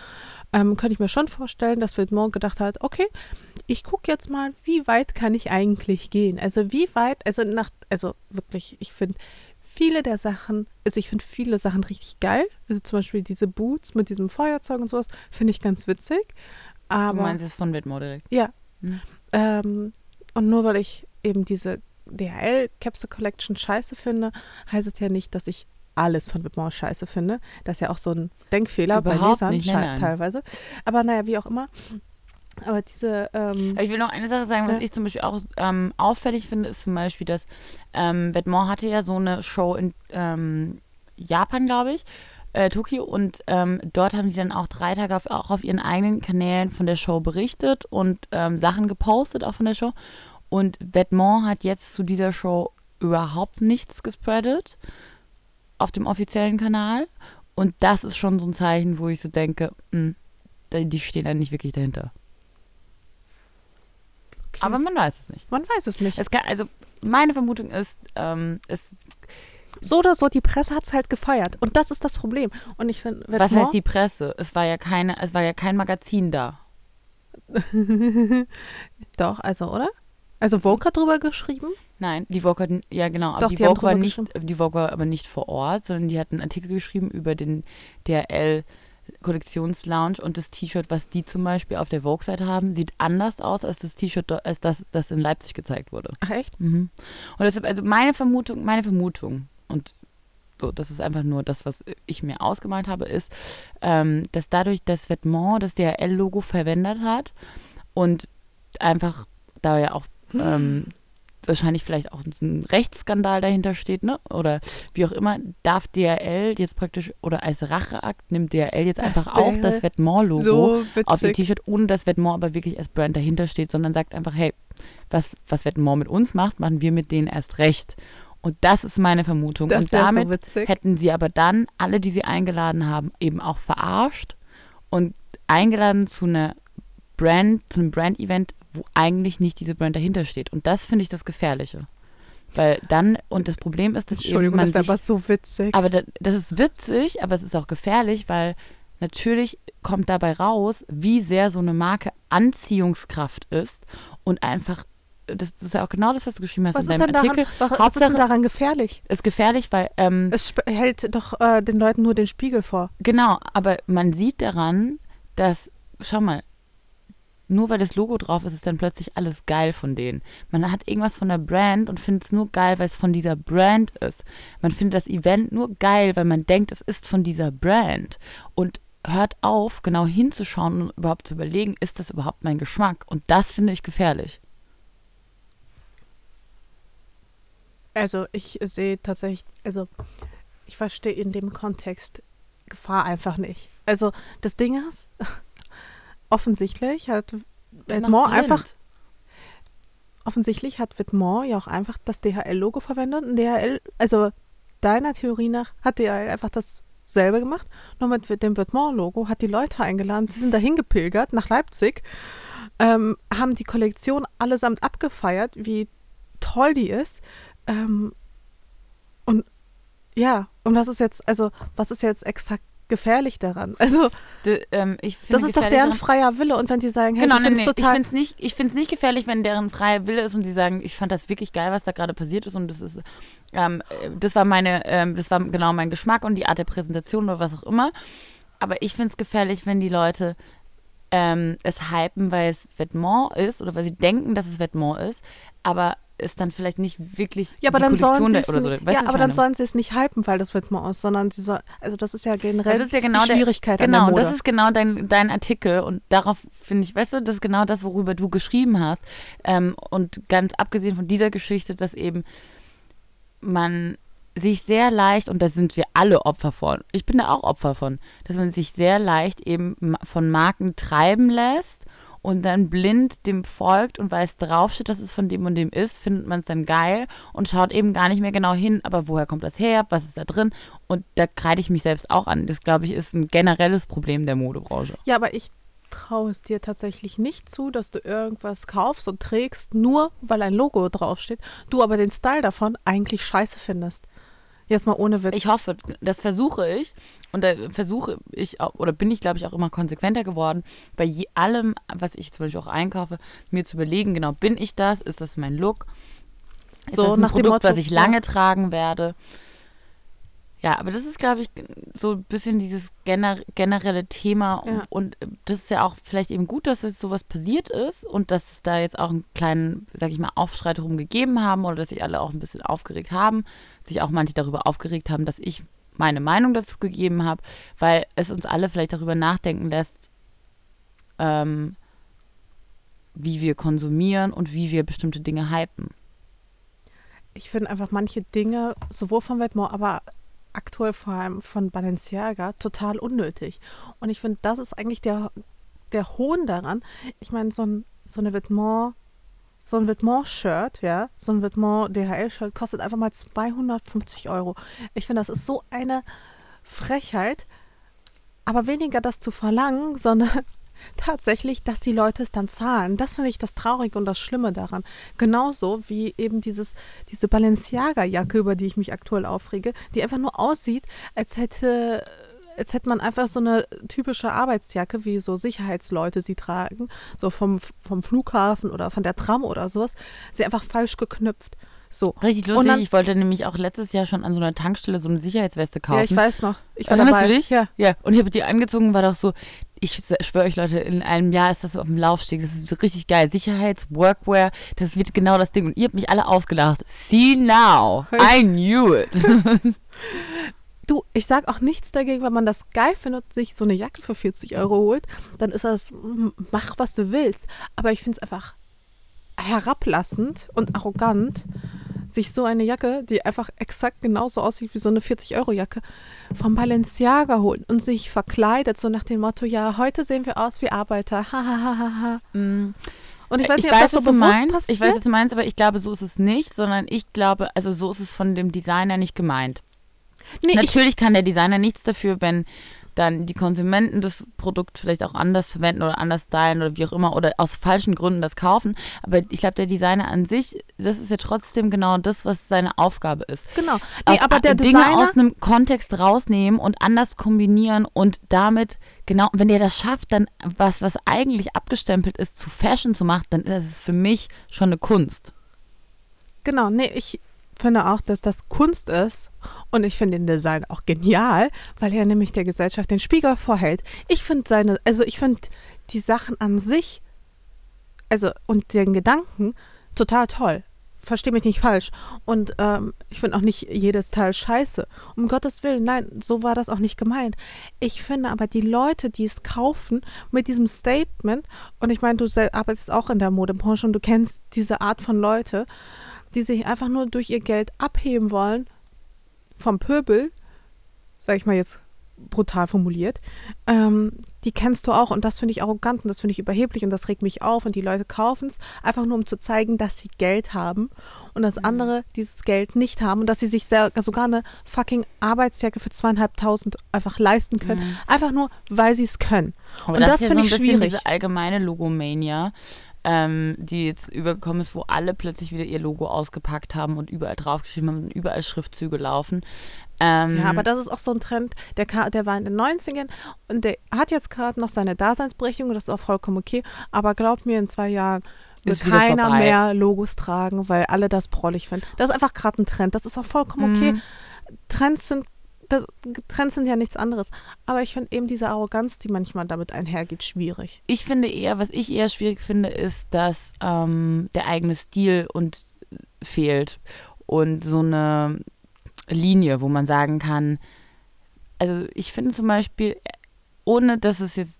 ähm, könnte ich mir schon vorstellen, dass Vêtement gedacht hat, okay, ich gucke jetzt mal, wie weit kann ich eigentlich gehen? Also wie weit, also nach, also wirklich, ich finde viele der Sachen, also ich finde viele Sachen richtig geil. Also zum Beispiel diese Boots mit diesem Feuerzeug und sowas, finde ich ganz witzig. Aber, du meinst es von Vetements direkt? Ja. Hm. Ähm, und nur weil ich eben diese DHL Capsule Collection scheiße finde, heißt es ja nicht, dass ich alles von Vetements scheiße finde. Das ist ja auch so ein Denkfehler Überhaupt bei Lesern nicht, nein, nein. teilweise. Aber naja, wie auch immer. Aber diese. Ähm, Aber ich will noch eine Sache sagen, was ja. ich zum Beispiel auch ähm, auffällig finde, ist zum Beispiel, dass ähm, Vetements hatte ja so eine Show in ähm, Japan, glaube ich. Äh, Tokio und ähm, dort haben sie dann auch drei Tage auf, auch auf ihren eigenen Kanälen von der Show berichtet und ähm, Sachen gepostet auch von der Show. Und Vetements hat jetzt zu dieser Show überhaupt nichts gespreadet auf dem offiziellen Kanal. Und das ist schon so ein Zeichen, wo ich so denke, mh, hm, die stehen da nicht wirklich dahinter. Okay. Aber man weiß es nicht. Man weiß es nicht. Es kann, also meine Vermutung ist, ähm, es so oder so, die Presse hat es halt gefeiert. Und das ist das Problem. Und ich finde, Was heißt die Presse? Es war ja keine, es war ja kein Magazin da. Doch, also, oder? Also Vogue hat drüber geschrieben? Nein, die Vogue hat, ja genau, aber Doch, die, die Vogue war nicht, die Vogue war aber nicht vor Ort, sondern die hat einen Artikel geschrieben über den DRL Kollektionslounge und das T-Shirt, was die zum Beispiel auf der Vogue-Seite haben, sieht anders aus als das T-Shirt, als das, das in Leipzig gezeigt wurde. Ach echt? Mhm. Und deshalb, also meine Vermutung, meine Vermutung, und so, das ist einfach nur das, was ich mir ausgemalt habe, ist, ähm, dass dadurch das Vêtement das DHL-Logo verwendet hat und einfach da ja auch ähm, wahrscheinlich vielleicht auch ein Rechtsskandal dahinter steht, ne? Oder wie auch immer, darf DRL jetzt praktisch, oder als Racheakt nimmt DRL jetzt Das einfach auch das Vetements-Logo So auf ihr. T-Shirt, ohne dass Vetements aber wirklich als Brand dahinter steht, sondern sagt einfach, hey, was, was Vetements mit uns macht, machen wir mit denen erst recht. Und das ist meine Vermutung. Das Und damit so hätten sie aber dann alle, die sie eingeladen haben, eben auch verarscht und eingeladen zu einer Brand, zu einem Brand-Event, wo eigentlich nicht diese Brand dahinter steht. Und das finde ich das Gefährliche. Weil dann, und das Problem ist, dass eben Entschuldigung, man das sich, aber so witzig. aber da, das ist witzig, aber es ist auch gefährlich, weil natürlich kommt dabei raus, wie sehr so eine Marke Anziehungskraft ist und einfach, das, das ist ja auch genau das, was du geschrieben hast was in ist deinem denn daran, Artikel, was ist denn Hauptsache- daran gefährlich? ist gefährlich, weil ähm, Es hält doch äh, den Leuten nur den Spiegel vor. Genau, aber man sieht daran, dass, schau mal, nur weil das Logo drauf ist, ist dann plötzlich alles geil von denen. Man hat irgendwas von der Brand und findet es nur geil, weil es von dieser Brand ist. Man findet das Event nur geil, weil man denkt, es ist von dieser Brand. Und hört auf, genau hinzuschauen und überhaupt zu überlegen, ist das überhaupt mein Geschmack? Und das finde ich gefährlich. Also ich sehe tatsächlich, also ich verstehe in dem Kontext Gefahr einfach nicht. Also das Ding ist, offensichtlich hat macht einfach, offensichtlich hat Vetements ja auch einfach das DHL-Logo verwendet und DHL, also deiner Theorie nach, hat DHL einfach dasselbe gemacht, nur mit dem Vetements-Logo, hat die Leute eingeladen, sie sind dahin gepilgert nach Leipzig, ähm, haben die Kollektion allesamt abgefeiert, wie toll die ist. Ähm, und ja, und was ist jetzt, also was ist jetzt exakt gefährlich daran? Also D ähm, ich das ist doch deren freier Wille und wenn die sagen, hey, Genau, ich nee, finde nee. es Ich total finde es nicht, ich find's nicht gefährlich, wenn deren freier Wille ist und sie sagen, ich fand das wirklich geil, was da gerade passiert ist und das ist, ähm, äh, das war meine, ähm, das war genau mein Geschmack und die Art der Präsentation oder was auch immer. Aber ich finde es gefährlich, wenn die Leute ähm, es hypen, weil es Vêtement ist oder weil sie denken, dass es Vêtement ist, aber es dann vielleicht nicht wirklich Ja, aber die dann sollen Kollektion sie der- es oder so. nicht, Weißt ja, aber ich dann meine? sollen sie es nicht hypen, weil das wird mal aus, sondern sie soll, also das ist ja generell das ist ja genau die der- Schwierigkeit Genau, an und der das Mode. ist genau dein, dein Artikel und darauf finde ich, weißt du, das ist genau das, worüber du geschrieben hast. Ähm, und ganz abgesehen von dieser Geschichte, dass eben man sich sehr leicht, und da sind wir alle Opfer von, ich bin da auch Opfer von, dass man sich sehr leicht eben von Marken treiben lässt und dann blind dem folgt und weil es draufsteht, dass es von dem und dem ist, findet man es dann geil und schaut eben gar nicht mehr genau hin, aber woher kommt das her, was ist da drin und da kreide ich mich selbst auch an. Das, glaube ich, ist ein generelles Problem der Modebranche. Ja, aber ich traue es dir tatsächlich nicht zu, dass du irgendwas kaufst und trägst, nur weil ein Logo draufsteht, du aber den Style davon eigentlich scheiße findest. Jetzt mal ohne Witz. Ich hoffe, das versuche ich und da versuche ich oder bin ich, glaube ich, auch immer konsequenter geworden, bei je, allem, was ich zum Beispiel auch einkaufe, mir zu überlegen, genau, bin ich das? Ist das mein Look? Ist So das ein nach dem Produkt, Motto, was ich ja. lange tragen werde? Ja, aber das ist, glaube ich, so ein bisschen dieses gener generelle Thema. Ja. Und das ist ja auch vielleicht eben gut, dass jetzt sowas passiert ist und dass es da jetzt auch einen kleinen, sag ich mal, Aufschrei drum gegeben haben oder dass sich alle auch ein bisschen aufgeregt haben. Sich auch manche darüber aufgeregt haben, dass ich meine Meinung dazu gegeben habe, weil es uns alle vielleicht darüber nachdenken lässt, ähm, wie wir konsumieren und wie wir bestimmte Dinge hypen. Ich finde einfach manche Dinge, sowohl von Vetements, aber aktuell vor allem von Balenciaga, total unnötig. Und ich finde, das ist eigentlich der, der Hohn daran. Ich meine, so, ein, so eine Vetements, so ein Vetements-Shirt, ja, so ein Vetements-DHL-Shirt kostet einfach mal 250 Euro. Ich finde, das ist so eine Frechheit, aber weniger das zu verlangen, sondern tatsächlich, dass die Leute es dann zahlen. Das finde ich das Traurige und das Schlimme daran. Genauso wie eben dieses, diese Balenciaga-Jacke, über die ich mich aktuell aufrege, die einfach nur aussieht, als hätte, als hätte man einfach so eine typische Arbeitsjacke, wie so Sicherheitsleute sie tragen, so vom, vom Flughafen oder von der Tram oder sowas, sie einfach falsch geknüpft. So. Richtig lustig. dann- ich wollte nämlich auch letztes Jahr schon an so einer Tankstelle so eine Sicherheitsweste kaufen. Ja, ich weiß noch. Ich war Erinnerst dabei. du dich? Ja. Ja, und ich habe die angezogen, war doch so, ich schwöre euch Leute, in einem Jahr ist das auf dem Laufsteg, das ist richtig geil. Sicherheits, Workwear, das wird genau das Ding. Und ihr habt mich alle ausgelacht. See now, I knew it. Du, ich sag auch nichts dagegen, wenn man das geil findet, sich so eine Jacke für 40 Euro holt, dann ist das, mach was du willst. Aber ich finde es einfach herablassend und arrogant, sich so eine Jacke, die einfach exakt genauso aussieht wie so eine 40-Euro-Jacke, vom Balenciaga holen und sich verkleidet, so nach dem Motto, ja, heute sehen wir aus wie Arbeiter. Ha, ha, ha, ha, ha. Mm. Und ich weiß ich nicht, ob weiß, das so was du bewusst meinst. passiert. Ich weiß, was du meinst, aber ich glaube, so ist es nicht, sondern ich glaube, also so ist es von dem Designer nicht gemeint. nee, ich, Natürlich kann der Designer nichts dafür, wenn dann die Konsumenten das Produkt vielleicht auch anders verwenden oder anders stylen oder wie auch immer oder aus falschen Gründen das kaufen. Aber ich glaube, der Designer an sich, das ist ja trotzdem genau das, was seine Aufgabe ist. genau. Nee, aus, aber der Dinge Designer, aus einem Kontext rausnehmen und anders kombinieren und damit genau, wenn der das schafft, dann was, was eigentlich abgestempelt ist, zu Fashion zu machen, dann ist es für mich schon eine Kunst. genau, nee, ich finde auch, dass das Kunst ist und ich finde den Design auch genial, weil er nämlich der Gesellschaft den Spiegel vorhält. Ich finde seine, also ich finde die Sachen an sich, also und den Gedanken total toll. Verstehe mich nicht falsch. Und ähm, ich finde auch nicht jedes Teil scheiße. Um Gottes Willen, nein, so war das auch nicht gemeint. Ich finde aber die Leute, die es kaufen mit diesem Statement, und ich meine, du arbeitest auch in der Modebranche und du kennst diese Art von Leute, die sich einfach nur durch ihr Geld abheben wollen vom Pöbel, sag ich mal jetzt brutal formuliert, ähm, die kennst du auch und das finde ich arrogant und das finde ich überheblich und das regt mich auf und die Leute kaufen es einfach nur, um zu zeigen, dass sie Geld haben und dass andere dieses Geld nicht haben und dass sie sich sehr, sogar eine fucking Arbeitsjacke für zweieinhalbtausend einfach leisten können, einfach nur, weil sie es können. Aber Und das ja finde so ich schwierig. diese allgemeine Logomania, ähm, die jetzt übergekommen ist, wo alle plötzlich wieder ihr Logo ausgepackt haben und überall draufgeschrieben haben und überall Schriftzüge laufen. Ähm, Ja, aber das ist auch so ein Trend, der, der war in den 90ern und der hat jetzt gerade noch seine Daseinsberechtigung, das ist auch vollkommen okay. Aber glaub mir, in zwei Jahren wird keiner vorbei. mehr Logos tragen, weil alle das prollig finden. Das ist einfach gerade ein Trend, das ist auch vollkommen okay. Mhm. Trends sind das, Trends sind ja nichts anderes. Aber ich finde eben diese Arroganz, die manchmal damit einhergeht, schwierig. Ich finde eher, was ich eher schwierig finde, ist, dass ähm, der eigene Stil und fehlt und so eine Linie, wo man sagen kann, also ich finde zum Beispiel, ohne dass es jetzt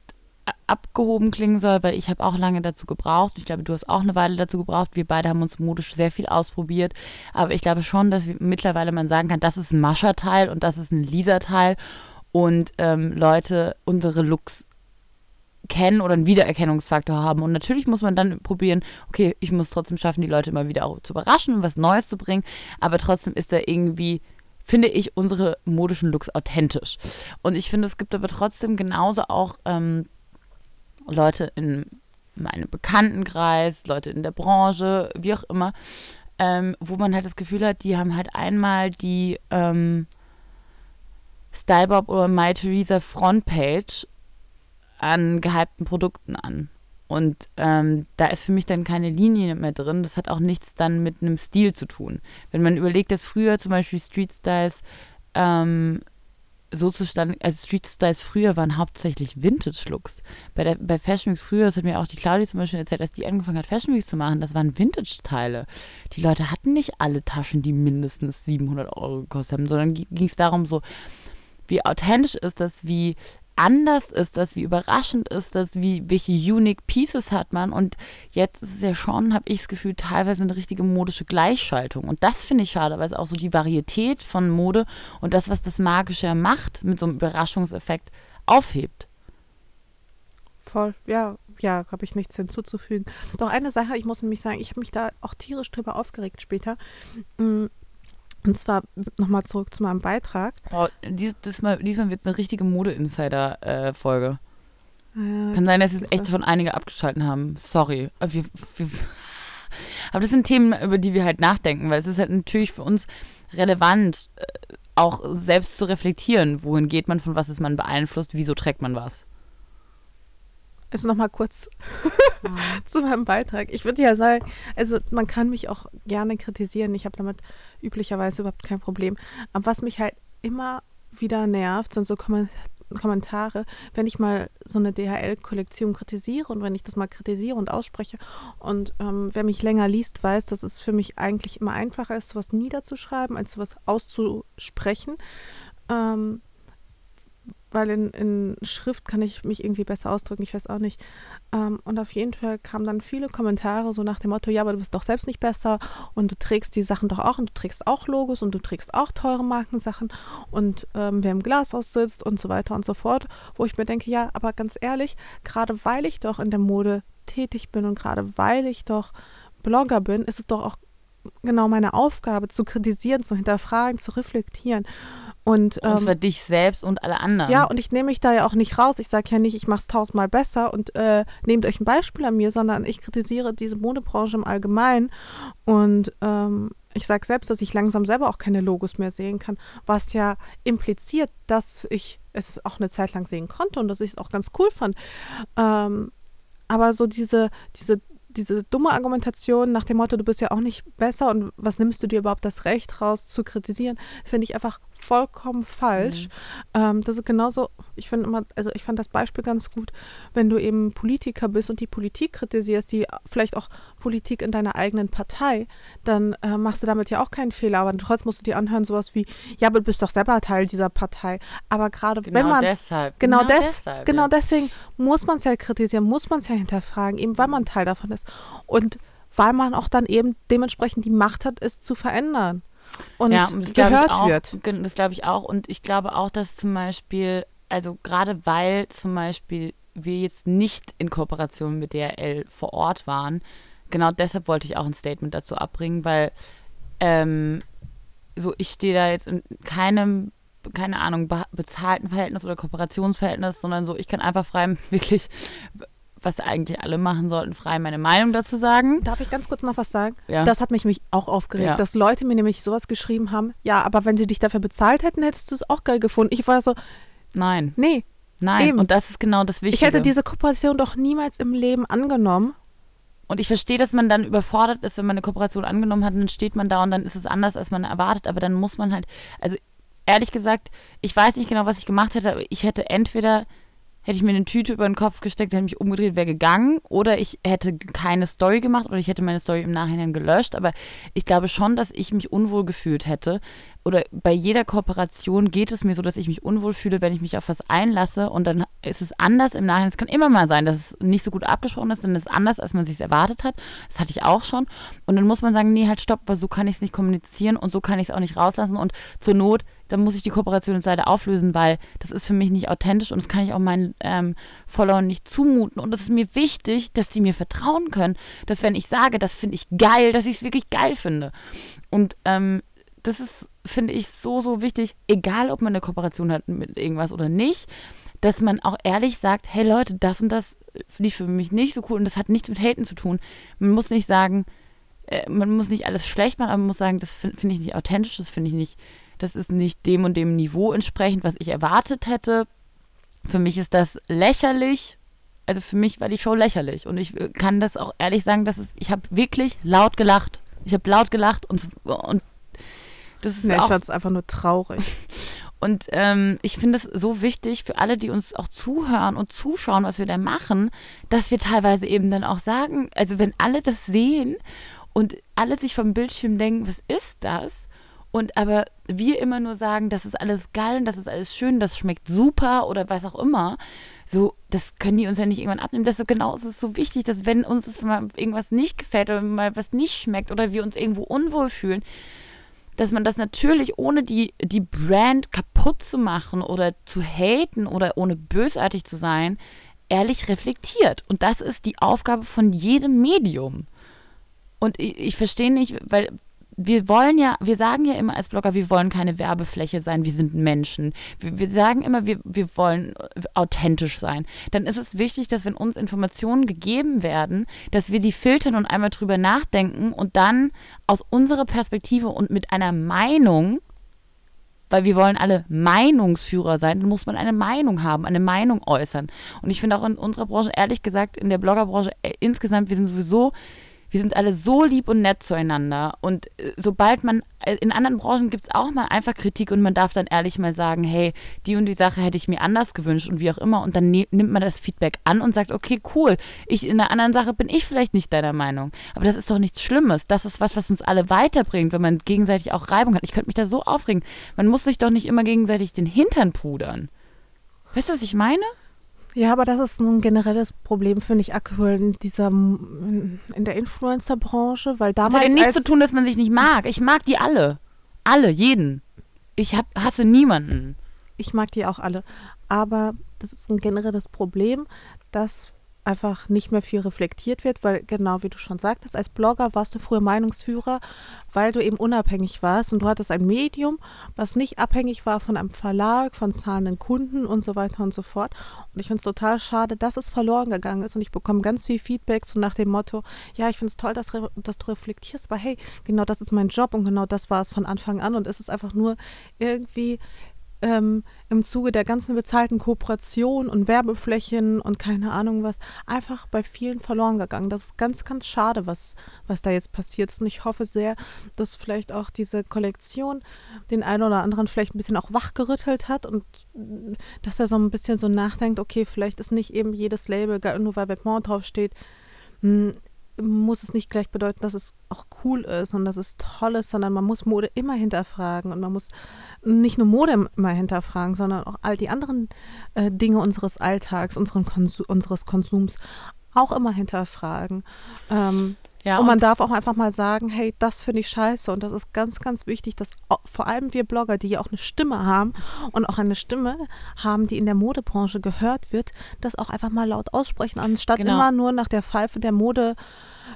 abgehoben klingen soll, weil ich habe auch lange dazu gebraucht. Ich glaube, du hast auch eine Weile dazu gebraucht. Wir beide haben uns modisch sehr viel ausprobiert. Aber ich glaube schon, dass mittlerweile man sagen kann, das ist ein Mascha-Teil und das ist ein Lisa-Teil. Und ähm, Leute unsere Looks kennen oder einen Wiedererkennungsfaktor haben. Und natürlich muss man dann probieren, okay, ich muss trotzdem schaffen, die Leute immer wieder auch zu überraschen und was Neues zu bringen. Aber trotzdem ist da irgendwie, finde ich, unsere modischen Looks authentisch. Und ich finde, es gibt aber trotzdem genauso auch ähm, Leute in meinem Bekanntenkreis, Leute in der Branche, wie auch immer, ähm, wo man halt das Gefühl hat, die haben halt einmal die ähm, Stylebob oder My Theresa Frontpage an gehypten Produkten an. Und ähm, da ist für mich dann keine Linie mehr drin. Das hat auch nichts dann mit einem Stil zu tun. Wenn man überlegt, dass früher zum Beispiel Street Styles ähm, so zustande, also Street Styles früher waren hauptsächlich Vintage-Looks. Bei, bei Fashion Weeks früher, das hat mir auch die Claudia zum Beispiel erzählt, als die angefangen hat, Fashion Weeks zu machen, das waren Vintage-Teile. Die Leute hatten nicht alle Taschen, die mindestens 700 Euro gekostet haben, sondern ging es darum so, wie authentisch ist das, wie anders ist das, wie überraschend ist das, wie welche unique Pieces hat man und jetzt ist es ja schon, habe ich das Gefühl, teilweise eine richtige modische Gleichschaltung und das finde ich schade, weil es auch so die Varietät von Mode und das, was das Magische macht, mit so einem Überraschungseffekt aufhebt. Voll, ja, ja, habe ich nichts hinzuzufügen. Doch eine Sache, ich muss nämlich sagen, ich habe mich da auch tierisch drüber aufgeregt später. Mm, Und zwar nochmal zurück zu meinem Beitrag. Oh, dies, diesmal, diesmal wird es eine richtige Mode-Insider-Folge. Äh, Kann sein, dass jetzt echt schon einige abgeschalten haben. Sorry. Aber Wir, wir, aber das sind Themen, über die wir halt nachdenken, weil es ist halt natürlich für uns relevant, äh, auch selbst zu reflektieren, wohin geht man, von was ist man beeinflusst, wieso trägt man was. Also nochmal kurz zu meinem Beitrag. Ich würde ja sagen, also man kann mich auch gerne kritisieren. Ich habe damit üblicherweise überhaupt kein Problem. Aber was mich halt immer wieder nervt, sind so Kommen- Kommentare, wenn ich mal so eine DHL-Kollektion kritisiere und wenn ich das mal kritisiere und ausspreche. Und ähm, wer mich länger liest, weiß, dass es für mich eigentlich immer einfacher ist, sowas niederzuschreiben, als sowas auszusprechen. Ähm, weil in, in Schrift kann ich mich irgendwie besser ausdrücken, ich weiß auch nicht. Ähm, und auf jeden Fall kamen dann viele Kommentare so nach dem Motto, ja, aber du bist doch selbst nicht besser und du trägst die Sachen doch auch und du trägst auch Logos und du trägst auch teure Markensachen und ähm, wer im Glashaus sitzt und so weiter und so fort, wo ich mir denke, ja, aber ganz ehrlich, gerade weil ich doch in der Mode tätig bin und gerade weil ich doch Blogger bin, ist es doch auch genau meine Aufgabe, zu kritisieren, zu hinterfragen, zu reflektieren. Und, ähm, und für dich selbst und alle anderen. Ja, und ich nehme mich da ja auch nicht raus. Ich sage ja nicht, ich mache es tausendmal besser und äh, nehmt euch ein Beispiel an mir, sondern ich kritisiere diese Modebranche im Allgemeinen. Und ähm, ich sage selbst, dass ich langsam selber auch keine Logos mehr sehen kann, was ja impliziert, dass ich es auch eine Zeit lang sehen konnte und dass ich es auch ganz cool fand. Ähm, aber so diese, diese diese dumme Argumentation nach dem Motto, du bist ja auch nicht besser und was nimmst du dir überhaupt das Recht raus zu kritisieren, finde ich einfach vollkommen falsch. Mhm. Ähm, das ist genauso, ich finde immer, also ich fand das Beispiel ganz gut, wenn du eben Politiker bist und die Politik kritisierst, die vielleicht auch Politik in deiner eigenen Partei, dann äh, machst du damit ja auch keinen Fehler, aber trotzdem musst du dir anhören, sowas wie, ja, aber du bist doch selber Teil dieser Partei. Aber gerade genau wenn man. Deshalb. Genau, genau, des, deshalb, genau ja. deswegen muss man es ja kritisieren, muss man es ja hinterfragen, eben weil man Teil davon ist. Und weil man auch dann eben dementsprechend die Macht hat, es zu verändern und, ja, und gehört auch, wird. Das glaube ich auch. Und ich glaube auch, dass zum Beispiel, also gerade weil zum Beispiel wir jetzt nicht in Kooperation mit DRL vor Ort waren, genau deshalb wollte ich auch ein Statement dazu abbringen, weil ähm, so ich stehe da jetzt in keinem keine Ahnung, bezahlten Verhältnis oder Kooperationsverhältnis, sondern so, ich kann einfach frei wirklich was eigentlich alle machen sollten, frei meine Meinung dazu sagen. Darf ich ganz kurz noch was sagen? Ja. Das hat mich, mich auch aufgeregt, ja. dass Leute mir nämlich sowas geschrieben haben, ja, aber wenn sie dich dafür bezahlt hätten, hättest du es auch geil gefunden. Ich war so, nein. Nee. Nein, Eben. und das ist genau das Wichtige. Ich hätte diese Kooperation doch niemals im Leben angenommen. Und ich verstehe, dass man dann überfordert ist, wenn man eine Kooperation angenommen hat, und dann steht man da und dann ist es anders, als man erwartet. Aber dann muss man halt, also ehrlich gesagt, ich weiß nicht genau, was ich gemacht hätte, aber ich hätte entweder hätte ich mir eine Tüte über den Kopf gesteckt, hätte mich umgedreht, wäre gegangen. Oder ich hätte keine Story gemacht oder ich hätte meine Story im Nachhinein gelöscht. Aber ich glaube schon, dass ich mich unwohl gefühlt hätte. Oder bei jeder Kooperation geht es mir so, dass ich mich unwohl fühle, wenn ich mich auf was einlasse und dann ist es anders im Nachhinein. Es kann immer mal sein, dass es nicht so gut abgesprochen ist, dann ist es anders, als man sich erwartet hat. Das hatte ich auch schon. Und dann muss man sagen, nee, halt stopp, aber so kann ich es nicht kommunizieren und so kann ich es auch nicht rauslassen. Und zur Not dann muss ich die Kooperation jetzt leider auflösen, weil das ist für mich nicht authentisch und das kann ich auch meinen ähm, Followern nicht zumuten. Und es ist mir wichtig, dass die mir vertrauen können, dass wenn ich sage, das finde ich geil, dass ich es wirklich geil finde. Und ähm, das ist, finde ich, so, so wichtig, egal ob man eine Kooperation hat mit irgendwas oder nicht, dass man auch ehrlich sagt, hey Leute, das und das lief für mich nicht so cool und das hat nichts mit Haten zu tun. Man muss nicht sagen, äh, man muss nicht alles schlecht machen, aber man muss sagen, das finde find ich nicht authentisch, das finde ich nicht das ist nicht dem und dem Niveau entsprechend, was ich erwartet hätte. Für mich ist das lächerlich. Also für mich war die Show lächerlich. Und ich kann das auch ehrlich sagen, dass es, ich habe wirklich laut gelacht. Ich habe laut gelacht und, und das ist nee, auch, es einfach nur traurig. Und ähm, ich finde es so wichtig für alle, die uns auch zuhören und zuschauen, was wir da machen, dass wir teilweise eben dann auch sagen, also wenn alle das sehen und alle sich vom Bildschirm denken, was ist das? Und aber wir immer nur sagen, das ist alles geil und das ist alles schön, das schmeckt super oder was auch immer. So, das können die uns ja nicht irgendwann abnehmen. Ist genau, es ist so wichtig, dass wenn uns das mal irgendwas nicht gefällt oder mal was nicht schmeckt oder wir uns irgendwo unwohl fühlen, dass man das natürlich ohne die, die Brand kaputt zu machen oder zu haten oder ohne bösartig zu sein, ehrlich reflektiert. Und das ist die Aufgabe von jedem Medium. Und ich, ich verstehe nicht, weil wir wollen ja, wir sagen ja immer als Blogger, wir wollen keine Werbefläche sein, wir sind Menschen. Wir, wir, sagen immer, wir, wir wollen authentisch sein. Dann ist es wichtig, dass wenn uns Informationen gegeben werden, dass wir sie filtern und einmal drüber nachdenken und dann aus unserer Perspektive und mit einer Meinung weil wir wollen alle Meinungsführer sein, dann muss man eine Meinung haben, eine Meinung äußern. Und ich finde auch in unserer Branche, ehrlich gesagt, in der Bloggerbranche äh, insgesamt, wir sind sowieso wir sind alle so lieb und nett zueinander. Und äh, sobald man, äh, in anderen Branchen gibt es auch mal einfach Kritik und man darf dann ehrlich mal sagen, hey, die und die Sache hätte ich mir anders gewünscht und wie auch immer. Und dann ne nimmt man das Feedback an und sagt, okay, cool, ich, in der anderen Sache bin ich vielleicht nicht deiner Meinung. Aber das ist doch nichts Schlimmes. Das ist was, was uns alle weiterbringt, wenn man gegenseitig auch Reibung hat. Ich könnte mich da so aufregen. Man muss sich doch nicht immer gegenseitig den Hintern pudern. Weißt du, was ich meine? Ja, aber das ist ein generelles Problem, finde ich, aktuell in dieser in der Influencer-Branche, weil damals. Das hat ja nichts zu tun, dass man sich nicht mag. Ich mag die alle. Alle, jeden. Ich hab, hasse niemanden. Ich mag die auch alle. Aber das ist ein generelles Problem, dass einfach nicht mehr viel reflektiert wird, weil genau wie du schon sagtest, als Blogger warst du früher Meinungsführer, weil du eben unabhängig warst und du hattest ein Medium, was nicht abhängig war von einem Verlag, von zahlenden Kunden und so weiter und so fort. Und ich finde es total schade, dass es verloren gegangen ist und ich bekomme ganz viel Feedback so nach dem Motto, ja, ich finde es toll, dass, dass du reflektierst, aber hey, genau das ist mein Job und genau das war es von Anfang an und es ist einfach nur irgendwie ähm, im Zuge der ganzen bezahlten Kooperation und Werbeflächen und keine Ahnung was einfach bei vielen verloren gegangen. Das ist ganz, ganz schade, was, was da jetzt passiert ist. Und ich hoffe sehr, dass vielleicht auch diese Kollektion den einen oder anderen vielleicht ein bisschen auch wachgerüttelt hat und dass er so ein bisschen so nachdenkt, okay, vielleicht ist nicht eben jedes Label, nur weil Vêtements draufsteht, hm, muss es nicht gleich bedeuten, dass es auch cool ist und dass es toll ist, sondern man muss Mode immer hinterfragen und man muss nicht nur Mode immer hinterfragen, sondern auch all die anderen äh, Dinge unseres Alltags, unseren Konsum, unseres Konsums auch immer hinterfragen. Ähm, ja, und, und man darf auch einfach mal sagen, hey, das finde ich scheiße. Und das ist ganz, ganz wichtig, dass vor allem wir Blogger, die ja auch eine Stimme haben und auch eine Stimme haben, die in der Modebranche gehört wird, das auch einfach mal laut aussprechen, anstatt genau. immer nur nach der Pfeife der Mode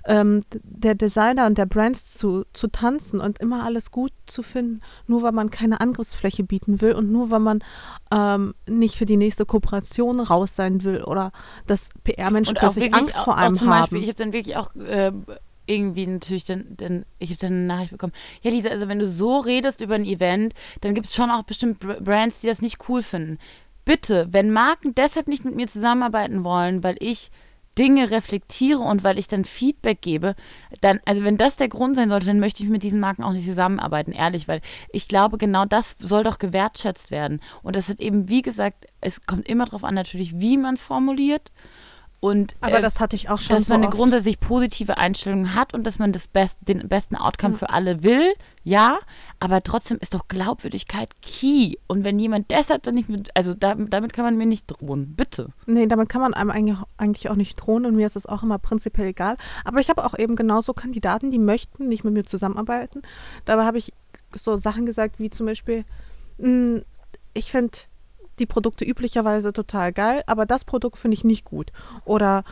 ähm, der Designer und der Brands zu, zu tanzen und immer alles gut zu finden, nur weil man keine Angriffsfläche bieten will und nur weil man ähm, nicht für die nächste Kooperation raus sein will oder dass PR-Menschen plötzlich Angst vor einem zum haben. Beispiel, ich habe dann wirklich auch äh, irgendwie natürlich dann, dann ich habe dann eine Nachricht bekommen, ja Lisa, also wenn du so redest über ein Event, dann gibt es schon auch bestimmt Brands, die das nicht cool finden. Bitte, wenn Marken deshalb nicht mit mir zusammenarbeiten wollen, weil ich Dinge reflektiere und weil ich dann Feedback gebe, dann, also wenn das der Grund sein sollte, dann möchte ich mit diesen Marken auch nicht zusammenarbeiten, ehrlich, weil ich glaube, genau das soll doch gewertschätzt werden. Und das hat eben, wie gesagt, es kommt immer darauf an, natürlich, wie man es formuliert und, Aber äh, das hatte ich auch schon. Dass so man eine oft. grundsätzlich positive Einstellung hat und dass man das Best, den besten Outcome mhm. für alle will, ja. Aber trotzdem ist doch Glaubwürdigkeit key. Und wenn jemand deshalb dann nicht mit, also da, damit kann man mir nicht drohen, bitte. Nee, damit kann man einem eigentlich, auch nicht drohen und mir ist es auch immer prinzipiell egal. Aber ich habe auch eben genauso Kandidaten, die möchten nicht mit mir zusammenarbeiten. Dabei habe ich so Sachen gesagt wie zum Beispiel, mh, hm, ich finde die Produkte üblicherweise total geil, aber das Produkt finde ich nicht gut. Oder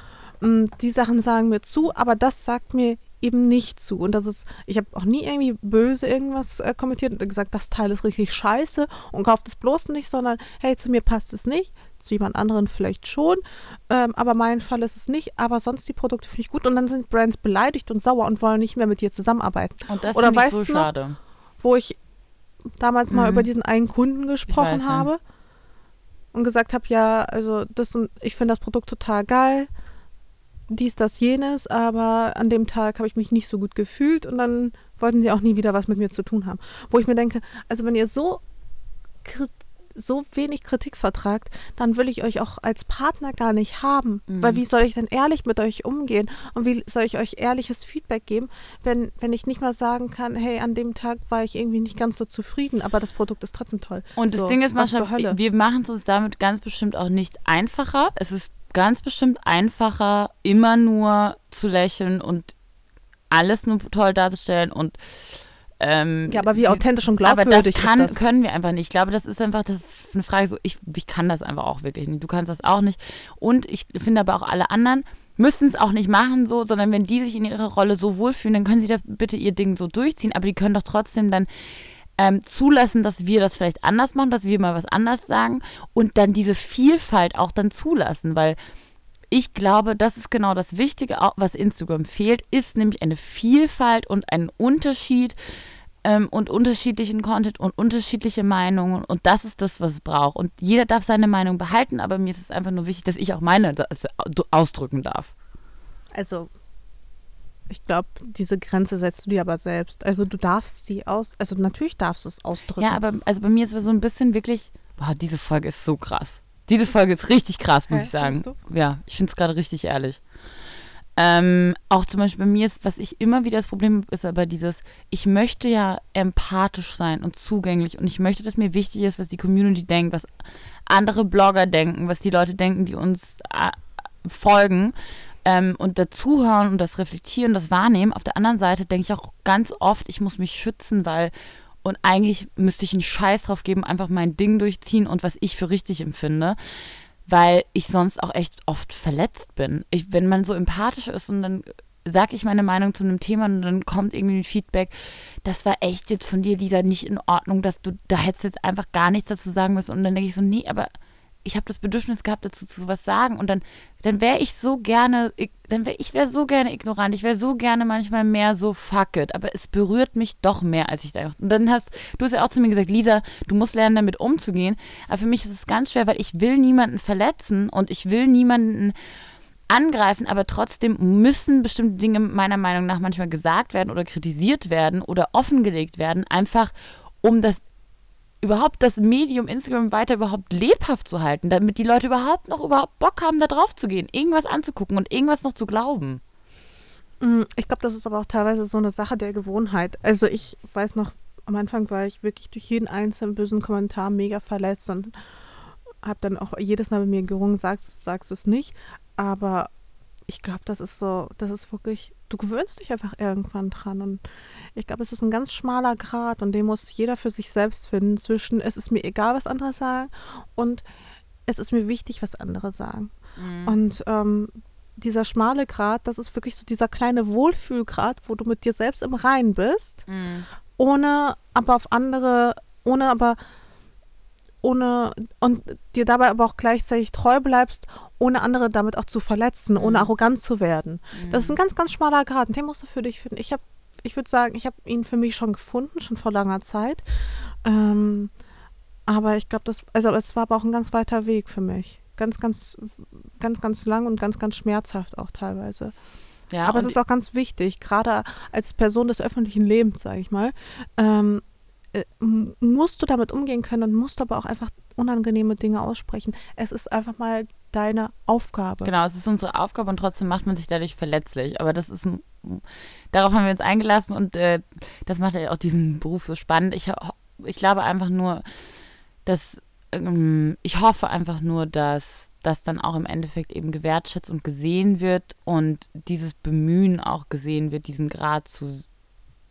mh, mm, die Sachen sagen mir zu, aber das sagt mir eben nicht zu. Und das ist, ich habe auch nie irgendwie böse irgendwas äh, kommentiert und gesagt, das Teil ist richtig scheiße und kauft es bloß nicht, sondern hey, zu mir passt es nicht, zu jemand anderen vielleicht schon, ähm, aber mein Fall ist es nicht, aber sonst die Produkte finde ich gut und dann sind Brands beleidigt und sauer und wollen nicht mehr mit dir zusammenarbeiten. Und das Oder weißt so noch, schade. Wo ich damals mhm. mal über diesen einen Kunden gesprochen habe. Ja und gesagt habe, ja, also das ich finde das Produkt total geil, dies, das, jenes, aber an dem Tag habe ich mich nicht so gut gefühlt und dann wollten sie auch nie wieder was mit mir zu tun haben. Wo ich mir denke, also wenn ihr so so wenig Kritik vertragt, dann will ich euch auch als Partner gar nicht haben. Mhm. Weil wie soll ich denn ehrlich mit euch umgehen? Und wie soll ich euch ehrliches Feedback geben, wenn, wenn ich nicht mal sagen kann, hey, an dem Tag war ich irgendwie nicht ganz so zufrieden, aber das Produkt ist trotzdem toll. Und so, das Ding ist, Mascha, wir machen es uns damit ganz bestimmt auch nicht einfacher. Es ist ganz bestimmt einfacher, immer nur zu lächeln und alles nur toll darzustellen und ähm, ja, aber wie authentisch und glaubwürdig aber das kann, ist das? können wir einfach nicht. Ich glaube, das ist einfach, das ist eine Frage so, ich, ich kann das einfach auch wirklich nicht. Du kannst das auch nicht. Und ich finde aber auch alle anderen müssen es auch nicht machen so, sondern wenn die sich in ihrer Rolle so wohlfühlen, dann können sie da bitte ihr Ding so durchziehen, aber die können doch trotzdem dann ähm, zulassen, dass wir das vielleicht anders machen, dass wir mal was anders sagen und dann diese Vielfalt auch dann zulassen, weil ich glaube, das ist genau das Wichtige, was Instagram fehlt, ist nämlich eine Vielfalt und ein Unterschied ähm, und unterschiedlichen Content und unterschiedliche Meinungen. Und das ist das, was es braucht. Und jeder darf seine Meinung behalten, aber mir ist es einfach nur wichtig, dass ich auch meine ausdrücken darf. Also, ich glaube, diese Grenze setzt du dir aber selbst. Also du darfst sie aus, also natürlich darfst du es ausdrücken. Ja, aber also bei mir ist es so ein bisschen wirklich, boah, diese Folge ist so krass. Diese Folge ist richtig krass, muss Hä, ich sagen. Ja, ich finde es gerade richtig ehrlich. Ähm, auch zum Beispiel bei mir ist, was ich immer wieder das Problem habe, ist aber dieses, ich möchte ja empathisch sein und zugänglich und ich möchte, dass mir wichtig ist, was die Community denkt, was andere Blogger denken, was die Leute denken, die uns äh, folgen ähm, und dazuhören und das reflektieren, das wahrnehmen. Auf der anderen Seite denke ich auch ganz oft, ich muss mich schützen, weil und eigentlich müsste ich einen Scheiß drauf geben, einfach mein Ding durchziehen und was ich für richtig empfinde, weil ich sonst auch echt oft verletzt bin. Ich, wenn man so empathisch ist und dann sage ich meine Meinung zu einem Thema und dann kommt irgendwie ein Feedback, das war echt jetzt von dir, Lisa, nicht in Ordnung, dass du, da hättest jetzt einfach gar nichts dazu sagen müssen. Und dann denke ich so, nee, aber ich habe das Bedürfnis gehabt, dazu zu was sagen und dann, dann wäre ich so gerne, dann wäre ich wäre so gerne ignorant, ich wäre so gerne manchmal mehr so fuck it, aber es berührt mich doch mehr, als ich da. Und dann hast du hast ja auch zu mir gesagt, Lisa, du musst lernen, damit umzugehen. Aber für mich ist es ganz schwer, weil ich will niemanden verletzen und ich will niemanden angreifen, aber trotzdem müssen bestimmte Dinge meiner Meinung nach manchmal gesagt werden oder kritisiert werden oder offengelegt werden, einfach um das überhaupt das Medium Instagram weiter überhaupt lebhaft zu halten, damit die Leute überhaupt noch überhaupt Bock haben, da drauf zu gehen, irgendwas anzugucken und irgendwas noch zu glauben. Mm, ich glaube, das ist aber auch teilweise so eine Sache der Gewohnheit. Also ich weiß noch, am Anfang war ich wirklich durch jeden einzelnen bösen Kommentar mega verletzt und habe dann auch jedes Mal mit mir gerungen, sagst, sagst du es nicht. Aber ich glaube, das ist so, das ist wirklich, du gewöhnst dich einfach irgendwann dran. Und ich glaube, es ist ein ganz schmaler Grad und den muss jeder für sich selbst finden zwischen, es ist mir egal, was andere sagen und es ist mir wichtig, was andere sagen. Mhm. Und ähm, dieser schmale Grad, das ist wirklich so dieser kleine Wohlfühlgrad, wo du mit dir selbst im Reinen bist, mhm. ohne aber auf andere, ohne aber ohne und dir dabei aber auch gleichzeitig treu bleibst, ohne andere damit auch zu verletzen, mhm. ohne arrogant zu werden. Mhm. Das ist ein ganz, ganz schmaler Grad. Den musst du für dich finden. Ich habe, ich würde sagen, ich habe ihn für mich schon gefunden, schon vor langer Zeit. Ähm, aber ich glaube, das, also es war aber auch ein ganz weiter Weg für mich. Ganz, ganz, ganz, ganz lang und ganz, ganz schmerzhaft auch teilweise. Ja, aber es ist auch ganz wichtig, gerade als Person des öffentlichen Lebens, sage ich mal, ähm, äh, musst du damit umgehen können und musst aber auch einfach unangenehme Dinge aussprechen. Es ist einfach mal deine Aufgabe. Genau, es ist unsere Aufgabe und trotzdem macht man sich dadurch verletzlich. Aber das ist, darauf haben wir uns eingelassen und äh, das macht ja auch diesen Beruf so spannend. Ich, ich glaube einfach nur, dass ähm, ich hoffe einfach nur, dass das dann auch im Endeffekt eben gewertschätzt und gesehen wird und dieses Bemühen auch gesehen wird, diesen Grad zu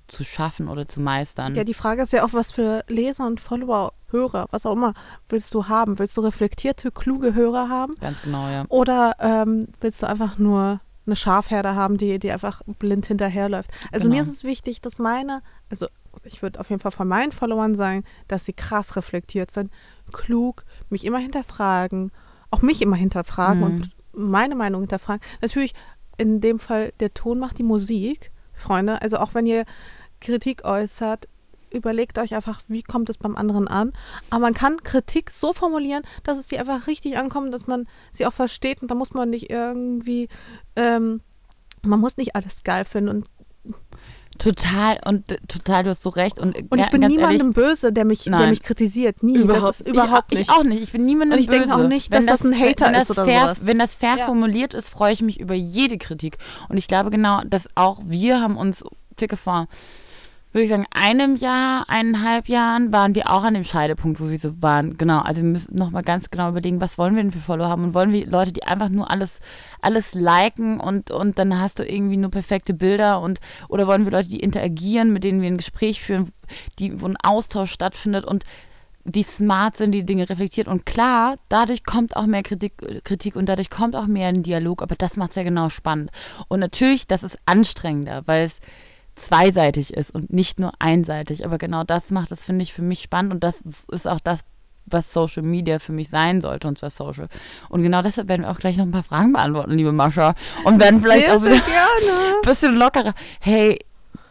zu schaffen oder zu meistern. Ja, die Frage ist ja auch, was für Leser und Follower, Hörer, was auch immer, willst du haben? Willst du reflektierte, kluge Hörer haben? Ganz genau, ja. Oder ähm, willst du einfach nur eine Schafherde haben, die, die einfach blind hinterherläuft? Also genau. mir ist es wichtig, dass meine, also ich würde auf jeden Fall von meinen Followern sagen, dass sie krass reflektiert sind, klug, mich immer hinterfragen, auch mich immer hinterfragen mhm. und meine Meinung hinterfragen. Natürlich in dem Fall, der Ton macht die Musik. Freunde. Also auch wenn ihr Kritik äußert, überlegt euch einfach, wie kommt es beim anderen an. Aber man kann Kritik so formulieren, dass es sie einfach richtig ankommt, dass man sie auch versteht und da muss man nicht irgendwie, ähm, man muss nicht alles geil finden und Total und total, du hast so recht. Und, und ich bin niemandem ehrlich, böse, der mich, der mich kritisiert. Nie. Überhaupt, überhaupt ich, nicht. Ich auch nicht. Ich bin niemandem böse. Und ich denke auch nicht, dass das, das, ein Hater ist oder fair, sowas. Wenn das fair ja. formuliert ist, freue ich mich über jede Kritik. Und ich glaube genau, dass auch wir haben uns circa vor, würde ich sagen, einem Jahr, eineinhalb Jahren waren wir auch an dem Scheidepunkt, wo wir so waren. Genau, also wir müssen nochmal ganz genau überlegen, was wollen wir denn für Follower haben und wollen wir Leute, die einfach nur alles, alles liken und, und dann hast du irgendwie nur perfekte Bilder und oder wollen wir Leute, die interagieren, mit denen wir ein Gespräch führen, die, wo ein Austausch stattfindet und die smart sind, die Dinge reflektiert. Und klar, dadurch kommt auch mehr Kritik, Kritik und dadurch kommt auch mehr ein Dialog, aber das macht es ja genau spannend. Und natürlich, das ist anstrengender, weil es zweiseitig ist und nicht nur einseitig. Aber genau das macht es, finde ich, für mich spannend und das ist auch das, was Social Media für mich sein sollte und zwar Social. Und genau deshalb werden wir auch gleich noch ein paar Fragen beantworten, liebe Mascha. Und werden vielleicht sehr, auch wieder ein bisschen lockerer. Hey,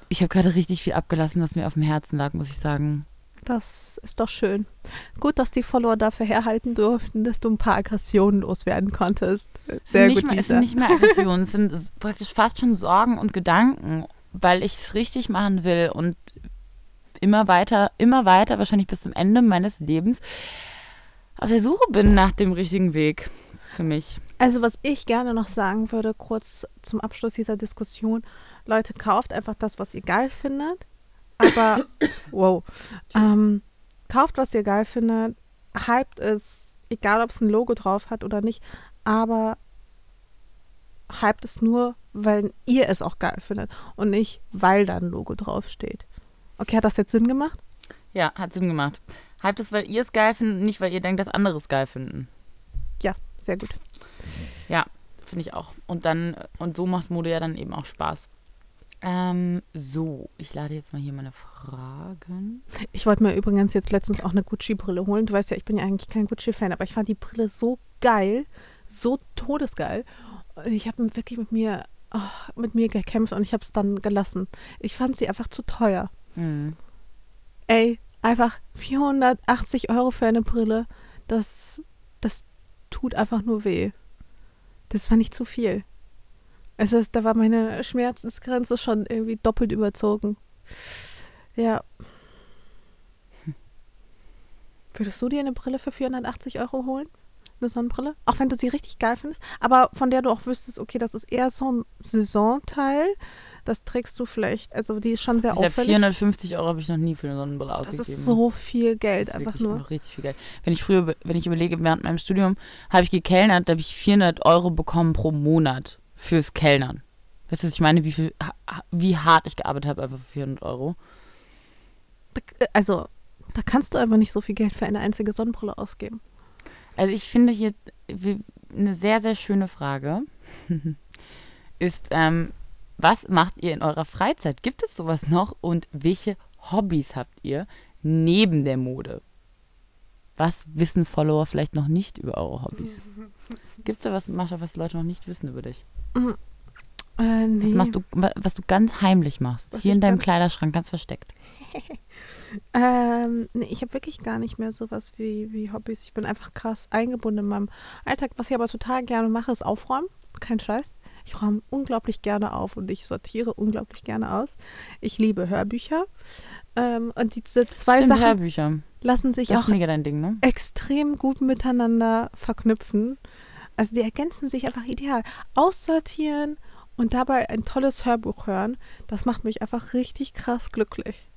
ich habe gerade richtig viel abgelassen, was mir auf dem Herzen lag, muss ich sagen. Das ist doch schön. Gut, dass die Follower dafür herhalten durften, dass du ein paar Aggressionen loswerden konntest. Sehr gut, mehr, Es sind nicht mehr Aggressionen, es sind praktisch fast schon Sorgen und Gedanken weil ich es richtig machen will und immer weiter, immer weiter, wahrscheinlich bis zum Ende meines Lebens auf der Suche bin nach dem richtigen Weg für mich. Also was ich gerne noch sagen würde, kurz zum Abschluss dieser Diskussion, Leute, kauft einfach das, was ihr geil findet. Aber, wow, ähm, kauft, was ihr geil findet, hypt es, egal ob es ein Logo drauf hat oder nicht, aber hypt es nur, weil ihr es auch geil findet und nicht, weil da ein Logo draufsteht. Okay, hat das jetzt Sinn gemacht? Ja, hat Sinn gemacht. Hypt es, weil ihr es geil findet, nicht weil ihr denkt, dass andere es geil finden. Ja, sehr gut. Ja, finde ich auch. Und dann, und so macht Mode ja dann eben auch Spaß. Ähm, so, ich lade jetzt mal hier meine Fragen. Ich wollte mir übrigens jetzt letztens auch eine Gucci-Brille holen. Du weißt ja, ich bin ja eigentlich kein Gucci-Fan, aber ich fand die Brille so geil, so todesgeil. Und ich habe wirklich mit mir, oh, mit mir gekämpft und ich habe es dann gelassen. Ich fand sie einfach zu teuer. Hm. Ey, einfach 480 Euro für eine Brille, das, das tut einfach nur weh. Das fand ich zu viel. Es ist, da war meine Schmerzensgrenze schon irgendwie doppelt überzogen. Ja. Würdest du dir eine Brille für 480 Euro holen? Eine Sonnenbrille? Auch wenn du sie richtig geil findest, aber von der du auch wüsstest, okay, das ist eher so ein Saisonteil. Das trägst du vielleicht, also die ist schon sehr Ich auffällig. 450 Euro habe ich noch nie für eine Sonnenbrille das ausgegeben. ist so viel Geld, Das ist einfach nur. noch richtig viel Geld. Wenn ich früher, wenn ich überlege, während meinem Studium habe ich gekellnert, da habe ich 400 Euro bekommen pro Monat fürs Kellnern. Weißt du, was ich meine, wie viel, wie hart ich gearbeitet habe, einfach für 400 Euro. Da- Also, da kannst du einfach nicht so viel Geld für eine einzige Sonnenbrille ausgeben. Also ich finde hier eine sehr, sehr schöne Frage ist, ähm, was macht ihr in eurer Freizeit? Gibt es sowas noch? Und welche Hobbys habt ihr neben der Mode? Was wissen Follower vielleicht noch nicht über eure Hobbys? Gibt es da was, Mascha, was Leute noch nicht wissen über dich? Äh, nee. Was machst du, wa- was du ganz heimlich machst? Was Hier in deinem Kleiderschrank, ganz versteckt. Ähm, nee, ich habe wirklich gar nicht mehr sowas wie, wie Hobbys. Ich bin einfach krass eingebunden in meinem Alltag. Was ich aber total gerne mache, ist aufräumen. Kein Scheiß. Ich räume unglaublich gerne auf und ich sortiere unglaublich gerne aus. Ich liebe Hörbücher. Ähm, und diese zwei Stimmt, Sachen Hörbücher. lassen sich Das auch Ding, ne? extrem gut miteinander verknüpfen. Also die ergänzen sich einfach ideal. Aussortieren und dabei ein tolles Hörbuch hören, das macht mich einfach richtig krass glücklich.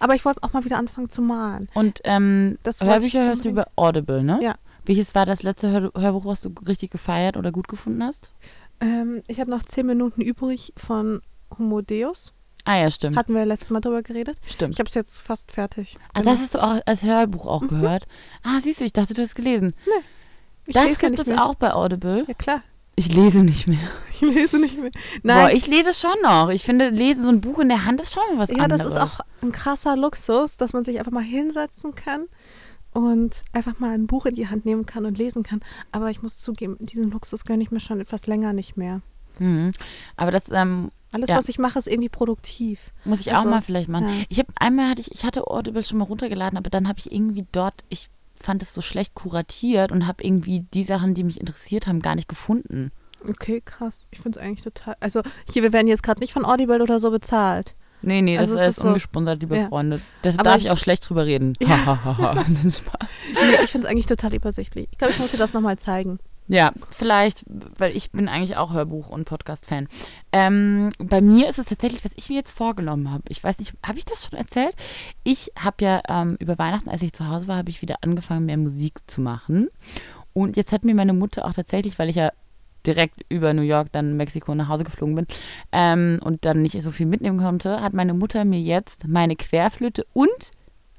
Aber ich wollte auch mal wieder anfangen zu malen. Und ähm, Hörbücher hörst du über Audible, ne? Ja. Welches war das letzte Hör Hörbuch, was du richtig gefeiert oder gut gefunden hast? Ähm, ich habe noch zehn Minuten übrig von Homo Deus. Ah ja, stimmt. Hatten wir letztes Mal drüber geredet. stimmt. Ich habe es jetzt fast fertig. Ah, das hast du auch als Hörbuch auch Mhm. gehört? Ah, siehst du, ich dachte, du hast gelesen. ich das gibt es auch bei Audible. Ja klar, Ich lese nicht mehr. ich lese nicht mehr. Boah, Nein, ich lese schon noch. Ich finde, lesen so ein Buch in der Hand ist schon mal was ja, anderes. das ist auch ein krasser Luxus, dass man sich einfach mal hinsetzen kann und einfach mal ein Buch in die Hand nehmen kann und lesen kann. Aber ich muss zugeben, diesen Luxus gönne ich mir schon etwas länger nicht mehr. Mhm. Aber das ähm, Alles, Ja. was ich mache, ist irgendwie produktiv. muss ich Also, auch mal vielleicht machen. ja. Ich habe einmal hatte ich, ich hatte Audible schon mal runtergeladen, aber dann habe ich irgendwie dort, ich fand es so schlecht kuratiert und habe irgendwie die Sachen, die mich interessiert haben, gar nicht gefunden. Okay, krass. Ich finde es eigentlich total. Also, hier, wir werden jetzt gerade nicht von Audible oder so bezahlt. Nee, nee, das Also es ist ist so- ungesponsert, liebe Ja. Freunde. Deshalb Aber darf ich ich- auch schlecht drüber reden. Ja. Das. Nee, ich finde es eigentlich total übersichtlich. Ich glaube, ich muss dir das nochmal zeigen. Ja, vielleicht, weil ich bin eigentlich auch Hörbuch- und Podcast-Fan. Ähm, bei mir ist es tatsächlich, was ich mir jetzt vorgenommen habe. Ich weiß nicht, habe ich das schon erzählt? Ich habe ja ähm, über Weihnachten, als ich zu Hause war, habe ich wieder angefangen, mehr Musik zu machen. Und jetzt hat mir meine Mutter auch tatsächlich, weil ich ja direkt über New York, dann Mexiko nach Hause geflogen bin ähm, und dann nicht so viel mitnehmen konnte, hat meine Mutter mir jetzt meine Querflöte und,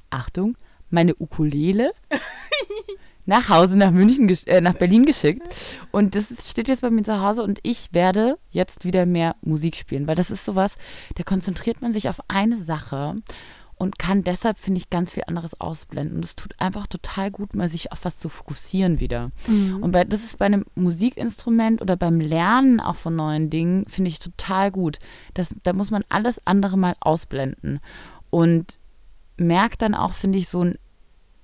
Achtung, meine Ukulele nach Hause, nach München, äh, nach Berlin geschickt. Und das ist, steht jetzt bei mir zu Hause und ich werde jetzt wieder mehr Musik spielen, weil das ist sowas, da konzentriert man sich auf eine Sache und kann deshalb, finde ich, ganz viel anderes ausblenden. Und es tut einfach total gut, mal sich auf was zu fokussieren wieder. Und bei, das ist bei einem Musikinstrument oder beim Lernen auch von neuen Dingen, finde ich total gut. Das, da muss man alles andere mal ausblenden. Und merkt dann auch, finde ich, so ein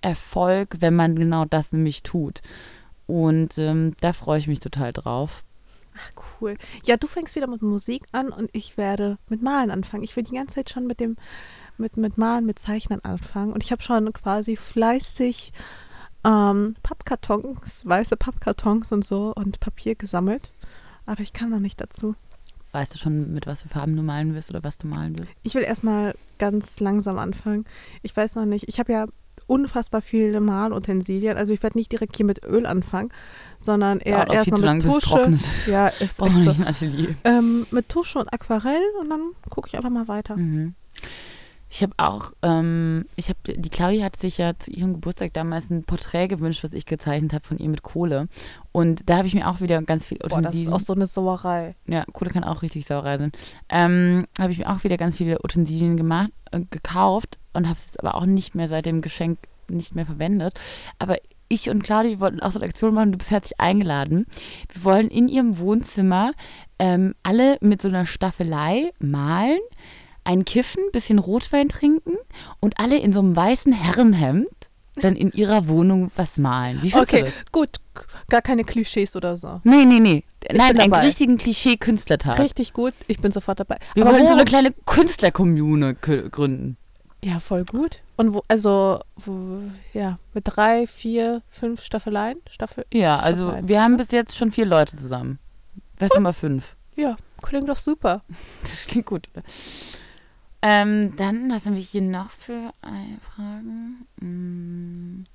Erfolg, wenn man genau das nämlich tut. Und ähm, da freue ich mich total drauf. Ach, cool. Ja, du fängst wieder mit Musik an und ich werde mit Malen anfangen. Ich will die ganze Zeit schon mit dem, mit, mit Malen, mit Zeichnen anfangen. Und ich habe schon quasi fleißig ähm, Pappkartons, weiße Pappkartons und so und Papier gesammelt. Aber ich kann noch nicht dazu. Weißt du schon, mit was für Farben du malen wirst oder was du malen wirst? Ich will erstmal ganz langsam anfangen. Ich weiß noch nicht. Ich habe ja unfassbar viele Malutensilien. Also ich werde nicht direkt hier mit Öl anfangen, sondern eher erstmal mit Tusche. Ja, ist oh, echt so. Ähm, mit Tusche und Aquarell und dann gucke ich einfach mal weiter. Mhm. Ich habe auch, ähm, ich habe, die Claudia hat sich ja zu ihrem Geburtstag damals ein Porträt gewünscht, was ich gezeichnet habe von ihr mit Kohle. Und da habe ich mir auch wieder ganz viel Utensilien. Boah, das ist auch so eine Sauerei. Ja, Kohle kann auch richtig Sauerei sein. Ähm, habe ich mir auch wieder ganz viele Utensilien gemacht, äh, gekauft und habe es jetzt aber auch nicht mehr seit dem Geschenk nicht mehr verwendet. Aber ich und Claudia wollten auch so eine Aktion machen, du bist herzlich eingeladen. Wir wollen in ihrem Wohnzimmer ähm, alle mit so einer Staffelei malen ein Kiffen, bisschen Rotwein trinken und alle in so einem weißen Herrenhemd dann in ihrer Wohnung was malen. Wie okay, du das? gut. Gar keine Klischees oder so. Nee, nee, nee. Ich Nein, einen richtigen Klischee-Künstlertag. Richtig gut. Ich bin sofort dabei. Wir Aber wollen so eine kleine Künstlerkommune gründen. Ja, voll gut. Und wo, also, wo, ja, mit drei, vier, fünf Staffeleien? Staffel, ja, also Staffeleien. wir haben bis jetzt schon vier Leute zusammen. Wer ist Nummer fünf? Ja, klingt doch super. Das klingt gut. Ähm, dann, was haben wir hier noch für Fragen? Hm.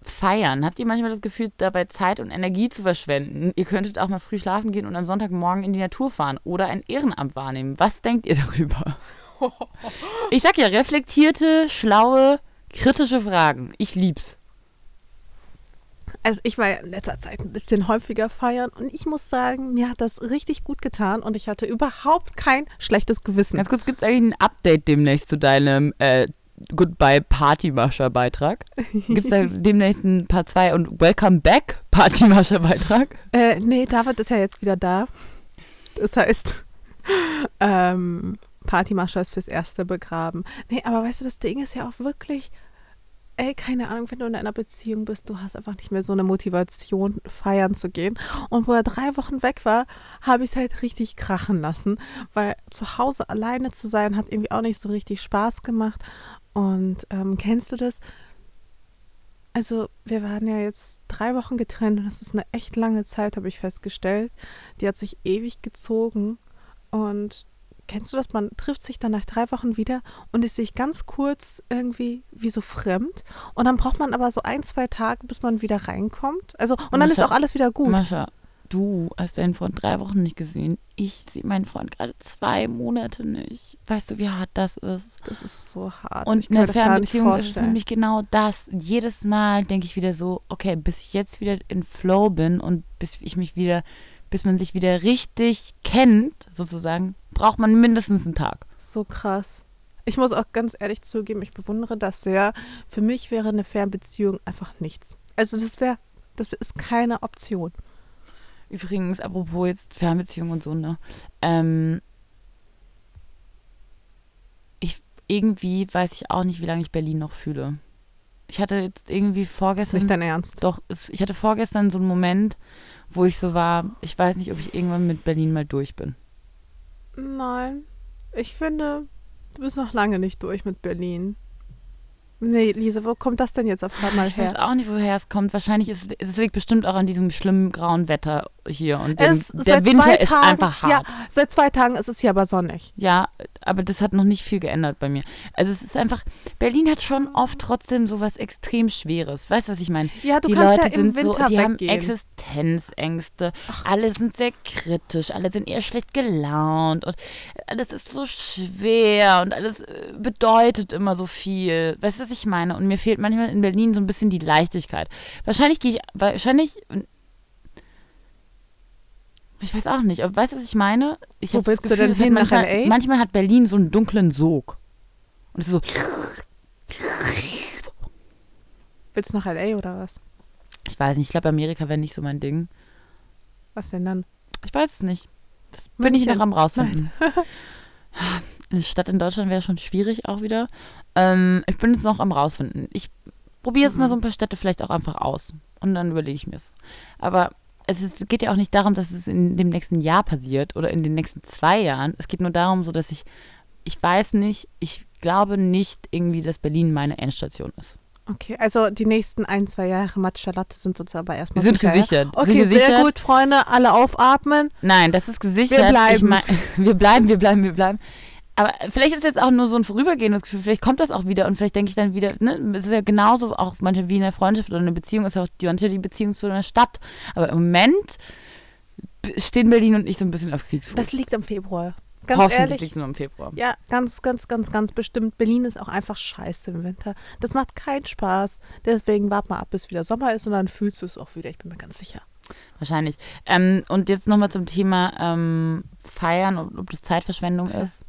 Feiern. Habt ihr manchmal das Gefühl, dabei Zeit und Energie zu verschwenden? Ihr könntet auch mal früh schlafen gehen und am Sonntagmorgen in die Natur fahren oder ein Ehrenamt wahrnehmen. Was denkt ihr darüber? Ich sag ja, reflektierte, schlaue, kritische Fragen. Ich lieb's. Also ich war ja in letzter Zeit ein bisschen häufiger feiern und ich muss sagen, mir hat das richtig gut getan und ich hatte überhaupt kein schlechtes Gewissen. Ganz kurz, gibt es eigentlich ein Update demnächst zu deinem äh, Goodbye Partymascher Beitrag? Gibt es da demnächst ein Part 2 und Welcome Back Partymascher Beitrag? Äh, nee, David ist ja jetzt wieder da. Das heißt, ähm, Partymascher ist fürs Erste begraben. Nee, aber weißt du, das Ding ist ja auch wirklich ey, keine Ahnung, wenn du in einer Beziehung bist, du hast einfach nicht mehr so eine Motivation, feiern zu gehen. Und wo er drei Wochen weg war, habe ich es halt richtig krachen lassen, weil zu Hause alleine zu sein hat irgendwie auch nicht so richtig Spaß gemacht. Und ähm, kennst du das? Also, wir waren ja jetzt drei Wochen getrennt und das ist eine echt lange Zeit, habe ich festgestellt. Die hat sich ewig gezogen und Kennst du das? Man trifft sich dann nach drei Wochen wieder und ist sich ganz kurz irgendwie wie so fremd. Und dann braucht man aber so ein, zwei Tage, bis man wieder reinkommt. Also, und dann ist auch alles wieder gut. Mascha, du hast deinen Freund drei Wochen nicht gesehen. Ich sehe meinen Freund gerade zwei Monate nicht. Weißt du, wie hart das ist? Das ist so hart. Und in der Fernbeziehung ist es nämlich genau das. Jedes Mal denke ich wieder so, okay, bis ich jetzt wieder in Flow bin und bis ich mich wieder, bis man sich wieder richtig kennt, sozusagen, braucht man mindestens einen Tag. So krass. Ich muss auch ganz ehrlich zugeben, ich bewundere das sehr. Für mich wäre eine Fernbeziehung einfach nichts. Also das wäre, das ist keine Option. Übrigens, apropos jetzt Fernbeziehung und so, ne? Ähm, ich, irgendwie weiß ich auch nicht, wie lange ich Berlin noch fühle. Ich hatte jetzt irgendwie vorgestern. Ist nicht dein Ernst? Doch, ich hatte vorgestern so einen Moment, wo ich so war, ich weiß nicht, ob ich irgendwann mit Berlin mal durch bin. Nein. Ich finde, du bist noch lange nicht durch mit Berlin. Nee, Lisa, wo kommt das denn jetzt auf einmal her? Ich weiß auch nicht, woher es kommt. Wahrscheinlich ist es liegt bestimmt auch an diesem schlimmen grauen Wetter hier und dem, es, der Winter ist einfach hart. Ja, seit zwei Tagen ist es hier aber sonnig. Ja, aber das hat noch nicht viel geändert bei mir. Also es ist einfach Berlin hat schon oft trotzdem so was extrem schweres. Weißt du, was ich meine? Ja, du die kannst Leute ja im sind Winter so, die weggehen. haben Existenzängste. Ach. Alle sind sehr kritisch, alle sind eher schlecht gelaunt und alles ist so schwer und alles äh, bedeutet immer so viel. Weißt du, was ich meine? Und mir fehlt manchmal in Berlin so ein bisschen die Leichtigkeit. Wahrscheinlich gehe ich, wahrscheinlich, ich weiß auch nicht, aber weißt du, was ich meine? Ich Wo willst Gefühl, du denn hin manchmal, nach LA? manchmal hat Berlin so einen dunklen Sog. Und es ist so. Willst du nach LA oder was? Ich weiß nicht, ich glaube, Amerika wäre nicht so mein Ding. Was denn dann? Ich weiß es nicht. Das bin ich noch am rausfinden. Eine Stadt in Deutschland wäre schon schwierig auch wieder. Ähm, ich bin jetzt noch am rausfinden. Ich probiere jetzt mhm. mal so ein paar Städte vielleicht auch einfach aus. Und dann überlege ich mir es. Aber es ist, geht ja auch nicht darum, dass es in dem nächsten Jahr passiert oder in den nächsten zwei Jahren. Es geht nur darum, so dass ich, ich weiß nicht, ich glaube nicht irgendwie, dass Berlin meine Endstation ist. Okay, also die nächsten ein, zwei Jahre Matcha Latte sind uns aber erstmal Wir sind sicher, ja? gesichert. Okay, sind gesichert. sehr gut, Freunde. Alle aufatmen. Nein, das ist gesichert. Wir bleiben. Ich mein, wir bleiben, wir bleiben, wir bleiben. Aber vielleicht ist jetzt auch nur so ein vorübergehendes Gefühl, vielleicht kommt das auch wieder und vielleicht denke ich dann wieder, ne, es ist ja genauso auch manchmal wie in einer Freundschaft oder eine Beziehung, ist ja auch die, manchmal die Beziehung zu einer Stadt. Aber im Moment stehen Berlin und ich so ein bisschen auf Kriegsfuß. Das liegt im Februar. Ganz Hoffentlich ehrlich. liegt es nur im Februar. Ja, ganz, ganz, ganz, ganz bestimmt. Berlin ist auch einfach scheiße im Winter. Das macht keinen Spaß. Deswegen wart mal ab, bis wieder Sommer ist und dann fühlst du es auch wieder. Ich bin mir ganz sicher. Wahrscheinlich. Ähm, und jetzt nochmal zum Thema ähm, Feiern und ob das Zeitverschwendung Ja. ist.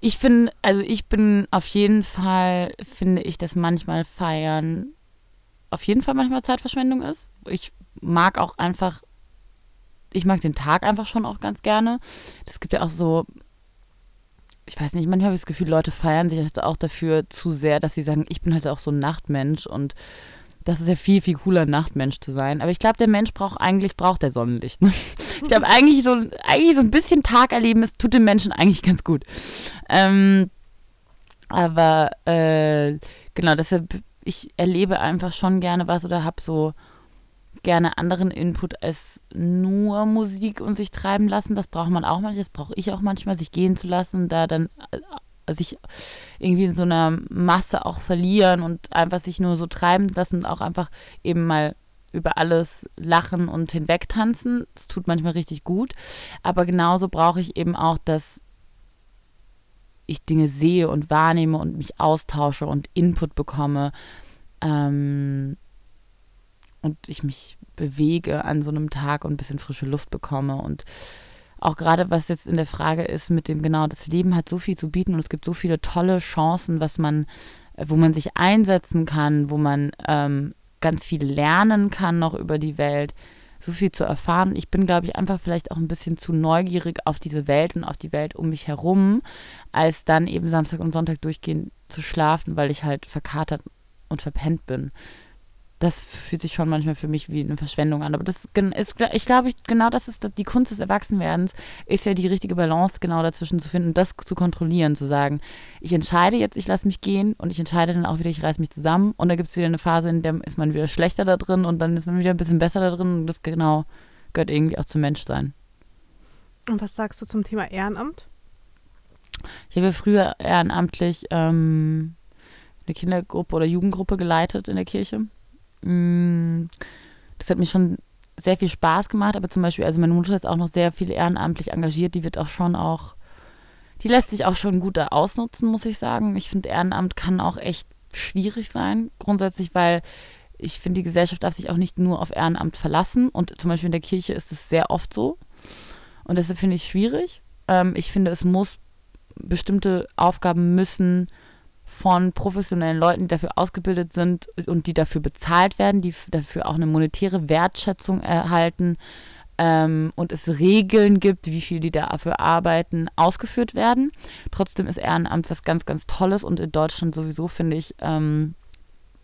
Ich finde, also ich bin auf jeden Fall, finde ich, dass manchmal Feiern auf jeden Fall manchmal Zeitverschwendung ist. Ich mag auch einfach, ich mag den Tag einfach schon auch ganz gerne. Es gibt ja auch so, ich weiß nicht, manchmal habe ich das Gefühl, Leute feiern sich halt auch dafür zu sehr, dass sie sagen, ich bin halt auch so ein Nachtmensch und das ist ja viel, viel cooler, Nachtmensch zu sein. Aber ich glaube, der Mensch braucht eigentlich, braucht der Sonnenlicht. Ne? Ich glaube, eigentlich so, eigentlich so ein bisschen Tag erleben, es tut dem Menschen eigentlich ganz gut. Ähm, aber äh, genau, deshalb, ich erlebe einfach schon gerne was oder habe so gerne anderen Input als nur Musik und sich treiben lassen. Das braucht man auch manchmal, das brauche ich auch manchmal, sich gehen zu lassen, da dann äh, sich irgendwie in so einer Masse auch verlieren und einfach sich nur so treiben lassen und auch einfach eben mal über alles lachen und hinwegtanzen. Das tut manchmal richtig gut. Aber genauso brauche ich eben auch, dass ich Dinge sehe und wahrnehme und mich austausche und Input bekomme. Ähm, und ich mich bewege an so einem Tag und ein bisschen frische Luft bekomme. Und auch gerade was jetzt in der Frage ist mit dem, genau, das Leben hat so viel zu bieten und es gibt so viele tolle Chancen, was man, äh, wo man sich einsetzen kann, wo man ähm, ganz viel lernen kann noch über die Welt, so viel zu erfahren. Ich bin, glaube ich, einfach vielleicht auch ein bisschen zu neugierig auf diese Welt und auf die Welt um mich herum, als dann eben Samstag und Sonntag durchgehend zu schlafen, weil ich halt verkatert und verpennt bin. Das fühlt sich schon manchmal für mich wie eine Verschwendung an. Aber das ist, ich glaube, ich, genau das ist das, die Kunst des Erwachsenwerdens, ist ja die richtige Balance genau dazwischen zu finden, das zu kontrollieren, zu sagen, ich entscheide jetzt, ich lasse mich gehen und ich entscheide dann auch wieder, ich reiß mich zusammen und da gibt es wieder eine Phase, in der ist man wieder schlechter da drin und dann ist man wieder ein bisschen besser da drin und das genau gehört irgendwie auch zum Menschsein. Und was sagst du zum Thema Ehrenamt? Ich habe ja früher ehrenamtlich ähm, eine Kindergruppe oder Jugendgruppe geleitet in der Kirche. Mm, Das hat mir schon sehr viel Spaß gemacht, aber zum Beispiel, also meine Mutter ist auch noch sehr viel ehrenamtlich engagiert, die wird auch schon auch, die lässt sich auch schon gut ausnutzen, muss ich sagen. Ich finde, Ehrenamt kann auch echt schwierig sein, grundsätzlich, weil ich finde, die Gesellschaft darf sich auch nicht nur auf Ehrenamt verlassen und zum Beispiel in der Kirche ist es sehr oft so und deshalb finde ich es schwierig. Ähm, ich finde, es muss bestimmte Aufgaben müssen von professionellen Leuten, die dafür ausgebildet sind und die dafür bezahlt werden, die dafür auch eine monetäre Wertschätzung erhalten ähm, und es Regeln gibt, wie viel die dafür arbeiten, ausgeführt werden. Trotzdem ist Ehrenamt was ganz, ganz Tolles und in Deutschland sowieso, finde ich, ähm,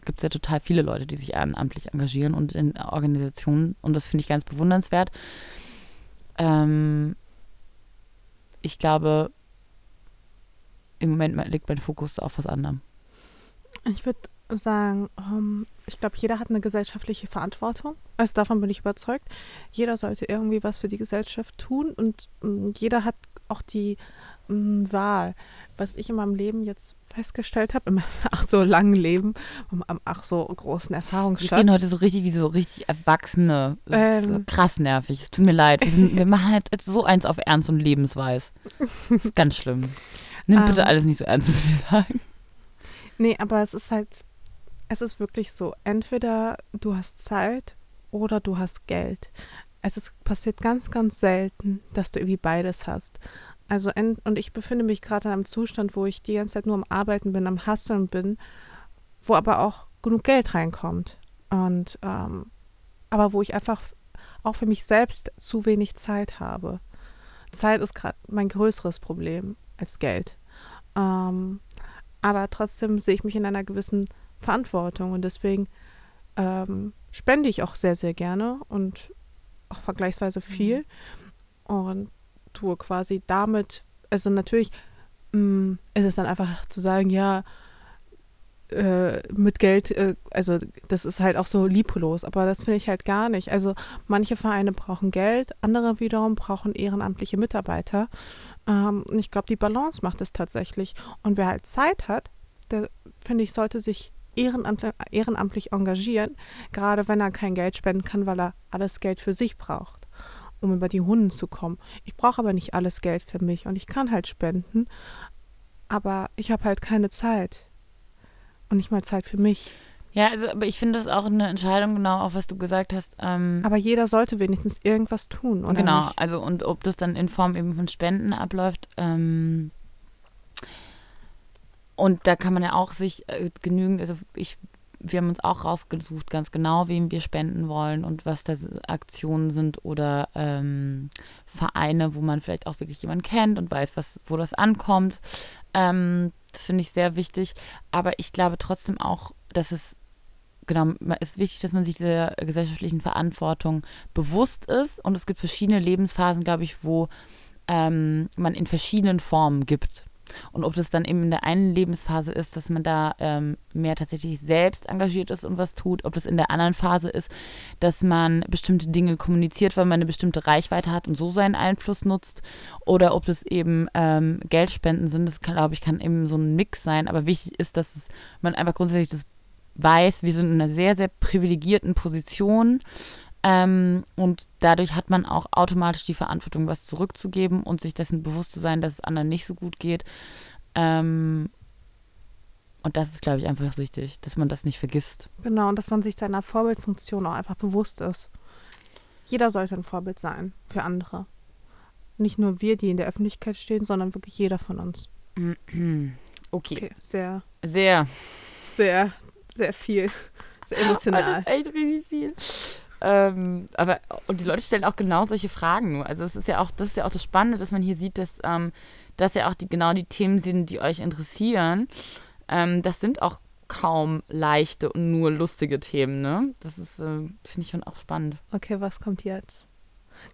gibt es ja total viele Leute, die sich ehrenamtlich engagieren und in Organisationen und das finde ich ganz bewundernswert. Ähm, ich glaube, im Moment liegt mein Fokus auf was anderem. Ich würde sagen, ähm, ich glaube, jeder hat eine gesellschaftliche Verantwortung. Also davon bin ich überzeugt. Jeder sollte irgendwie was für die Gesellschaft tun und ähm, jeder hat auch die ähm, Wahl. Was ich in meinem Leben jetzt festgestellt habe, in meinem ach so langen Leben, in meinem ach so großen Wir Erfahrungsschatz. gehen heute so richtig wie so richtig Erwachsene. Das ist so Ähm. krass nervig. Es tut mir leid. Wir, sind, wir machen halt so eins auf Ernst und Lebensweis. Das ist ganz schlimm. Nimm bitte Ähm. alles nicht so ernst, was wir sagen. Nee, aber es ist halt, es ist wirklich so, entweder du hast Zeit oder du hast Geld. Es ist, passiert ganz, ganz selten, dass du irgendwie beides hast. Also, und ich befinde mich gerade in einem Zustand, wo ich die ganze Zeit nur am Arbeiten bin, am Hasseln bin, wo aber auch genug Geld reinkommt. Und, ähm, aber wo ich einfach auch für mich selbst zu wenig Zeit habe. Zeit ist gerade mein größeres Problem als Geld. Ähm, aber trotzdem sehe ich mich in einer gewissen Verantwortung und deswegen ähm, spende ich auch sehr, sehr gerne und auch vergleichsweise viel und tue quasi damit, also natürlich mh, ist es dann einfach zu sagen, ja, äh, mit Geld, äh, also das ist halt auch so lieblos, aber das finde ich halt gar nicht. Also manche Vereine brauchen Geld, andere wiederum brauchen ehrenamtliche Mitarbeiter. Ähm, und ich glaube, die Balance macht es tatsächlich. Und wer halt Zeit hat, der, finde ich, sollte sich ehrenamtlich, engagieren, gerade wenn er kein Geld spenden kann, weil er alles Geld für sich braucht, um über die Runden zu kommen. Ich brauche aber nicht alles Geld für mich und ich kann halt spenden, aber ich habe halt keine Zeit und nicht mal Zeit für mich. Ja, also, aber ich finde das auch eine Entscheidung, genau, auch was du gesagt hast. Ähm, aber jeder sollte wenigstens irgendwas tun, oder? Genau, nicht? also und ob das dann in Form eben von Spenden abläuft, ähm, und da kann man ja auch sich äh, genügend, also ich, wir haben uns auch rausgesucht, ganz genau, wem wir spenden wollen und was da Aktionen sind oder ähm, Vereine, wo man vielleicht auch wirklich jemanden kennt und weiß, was, wo das ankommt. Ähm, das finde ich sehr wichtig. Aber ich glaube trotzdem auch, dass es genau, ist wichtig, dass man sich dieser gesellschaftlichen Verantwortung bewusst ist. Und es gibt verschiedene Lebensphasen, glaube ich, wo ähm, man in verschiedenen Formen gibt. Und ob das dann eben in der einen Lebensphase ist, dass man da ähm, mehr tatsächlich selbst engagiert ist und was tut, ob das in der anderen Phase ist, dass man bestimmte Dinge kommuniziert, weil man eine bestimmte Reichweite hat und so seinen Einfluss nutzt, oder ob das eben ähm, Geldspenden sind, das glaube ich, kann eben so ein Mix sein, aber wichtig ist, dass es, man einfach grundsätzlich das weiß, wir sind in einer sehr, sehr privilegierten Position ähm, und dadurch hat man auch automatisch die Verantwortung, was zurückzugeben und sich dessen bewusst zu sein, dass es anderen nicht so gut geht. Ähm, und das ist, glaube ich, einfach wichtig, dass man das nicht vergisst. Genau, und dass man sich seiner Vorbildfunktion auch einfach bewusst ist. Jeder sollte ein Vorbild sein für andere. Nicht nur wir, die in der Öffentlichkeit stehen, sondern wirklich jeder von uns. Okay. okay sehr. Sehr. Sehr, sehr viel. Sehr emotional. Das ist echt richtig viel. Ähm, aber und die Leute stellen auch genau solche Fragen. Also es ist ja auch, das ist ja auch das Spannende, dass man hier sieht, dass ähm, das ja auch die genau die Themen sind, die euch interessieren. Ähm, das sind auch kaum leichte und nur lustige Themen, ne? Das ist, äh, finde ich schon auch spannend. Okay, was kommt jetzt?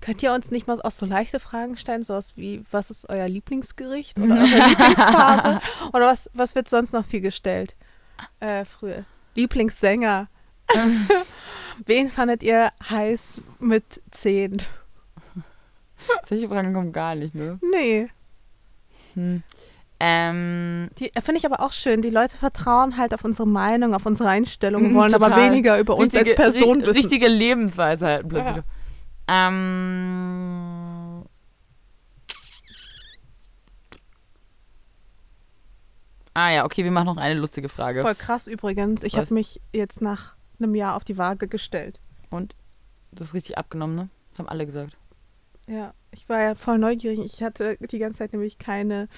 Könnt ihr uns nicht mal auch so leichte Fragen stellen, so wie, was ist euer Lieblingsgericht oder eure Lieblingsfarbe? oder was, was wird sonst noch viel gestellt? Äh, früher. Lieblingssänger. Wen fandet ihr heiß mit 10? Solche Fragen kommen gar nicht, ne? Nee. Hm. Ähm, die äh, finde ich aber auch schön. Die Leute vertrauen halt auf unsere Meinung, auf unsere Einstellung, wollen total. aber weniger über uns richtige, als Person wissen. Richtige Lebensweise halt plötzlich. Ja. Ähm, ah ja, okay, wir machen noch eine lustige Frage. Voll krass übrigens. Ich habe mich jetzt nach einem Jahr auf die Waage gestellt. Und? Das ist richtig abgenommen, ne? Das haben alle gesagt. Ja, ich war ja voll neugierig. Ich hatte die ganze Zeit nämlich keine,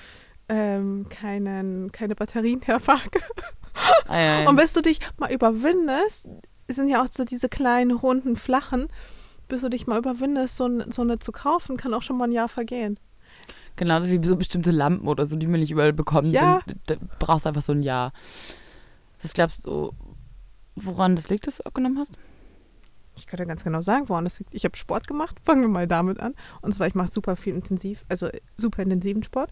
ähm, keinen, keine Batterien der Waage. Ah, ja, ja. Und bis du dich mal überwindest, sind ja auch so diese kleinen, runden, flachen, bis du dich mal überwindest, so, so eine zu kaufen, kann auch schon mal ein Jahr vergehen. Genauso wie so bestimmte Lampen oder so, die man nicht überall bekommt. Ja. Da brauchst einfach so ein Jahr. Was glaubst du, woran das liegt, dass du abgenommen hast? Ich kann dir ganz genau sagen, woran das liegt. Ich habe Sport gemacht, fangen wir mal damit an. Und zwar, ich mache super viel intensiv, also super intensiven Sport.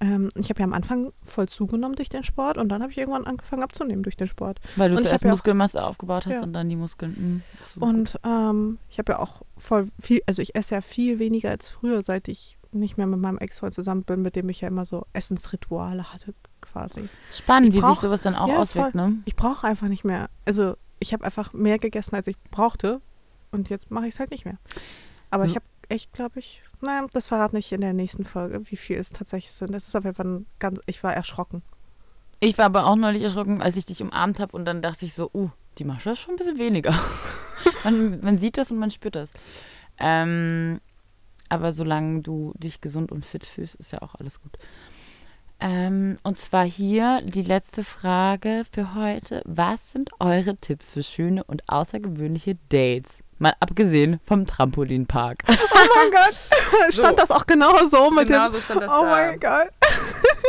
Ähm, ich habe ja am Anfang voll zugenommen durch den Sport und dann habe ich irgendwann angefangen abzunehmen durch den Sport. Weil du und zuerst Muskelmasse auch, aufgebaut hast ja. und dann die Muskeln. Mh, und ähm, ich habe ja auch voll viel, also ich esse ja viel weniger als früher, seit ich nicht mehr mit meinem Ex-Freund zusammen bin, mit dem ich ja immer so Essensrituale hatte quasi. Spannend, wie sich sowas dann auch ja, auswirkt, voll. ne? Ich brauche einfach nicht mehr. Also ich habe einfach mehr gegessen, als ich brauchte und jetzt mache ich es halt nicht mehr. Aber mhm. ich habe echt, glaube ich, naja, das verrate ich in der nächsten Folge, wie viel es tatsächlich sind. Das ist auf jeden Fall ein ganz, ich war erschrocken. Ich war aber auch neulich erschrocken, als ich dich umarmt habe und dann dachte ich so, uh, die Mascha ist schon ein bisschen weniger. man, man, sieht das und man spürt das. Ähm, aber solange du dich gesund und fit fühlst, ist ja auch alles gut. Ähm, und zwar hier die letzte Frage für heute. Was sind eure Tipps für schöne und außergewöhnliche Dates? Mal abgesehen vom Trampolinpark. Oh mein Gott. Stand so. das auch genau so mit genau dem? So stand das oh da. mein Gott.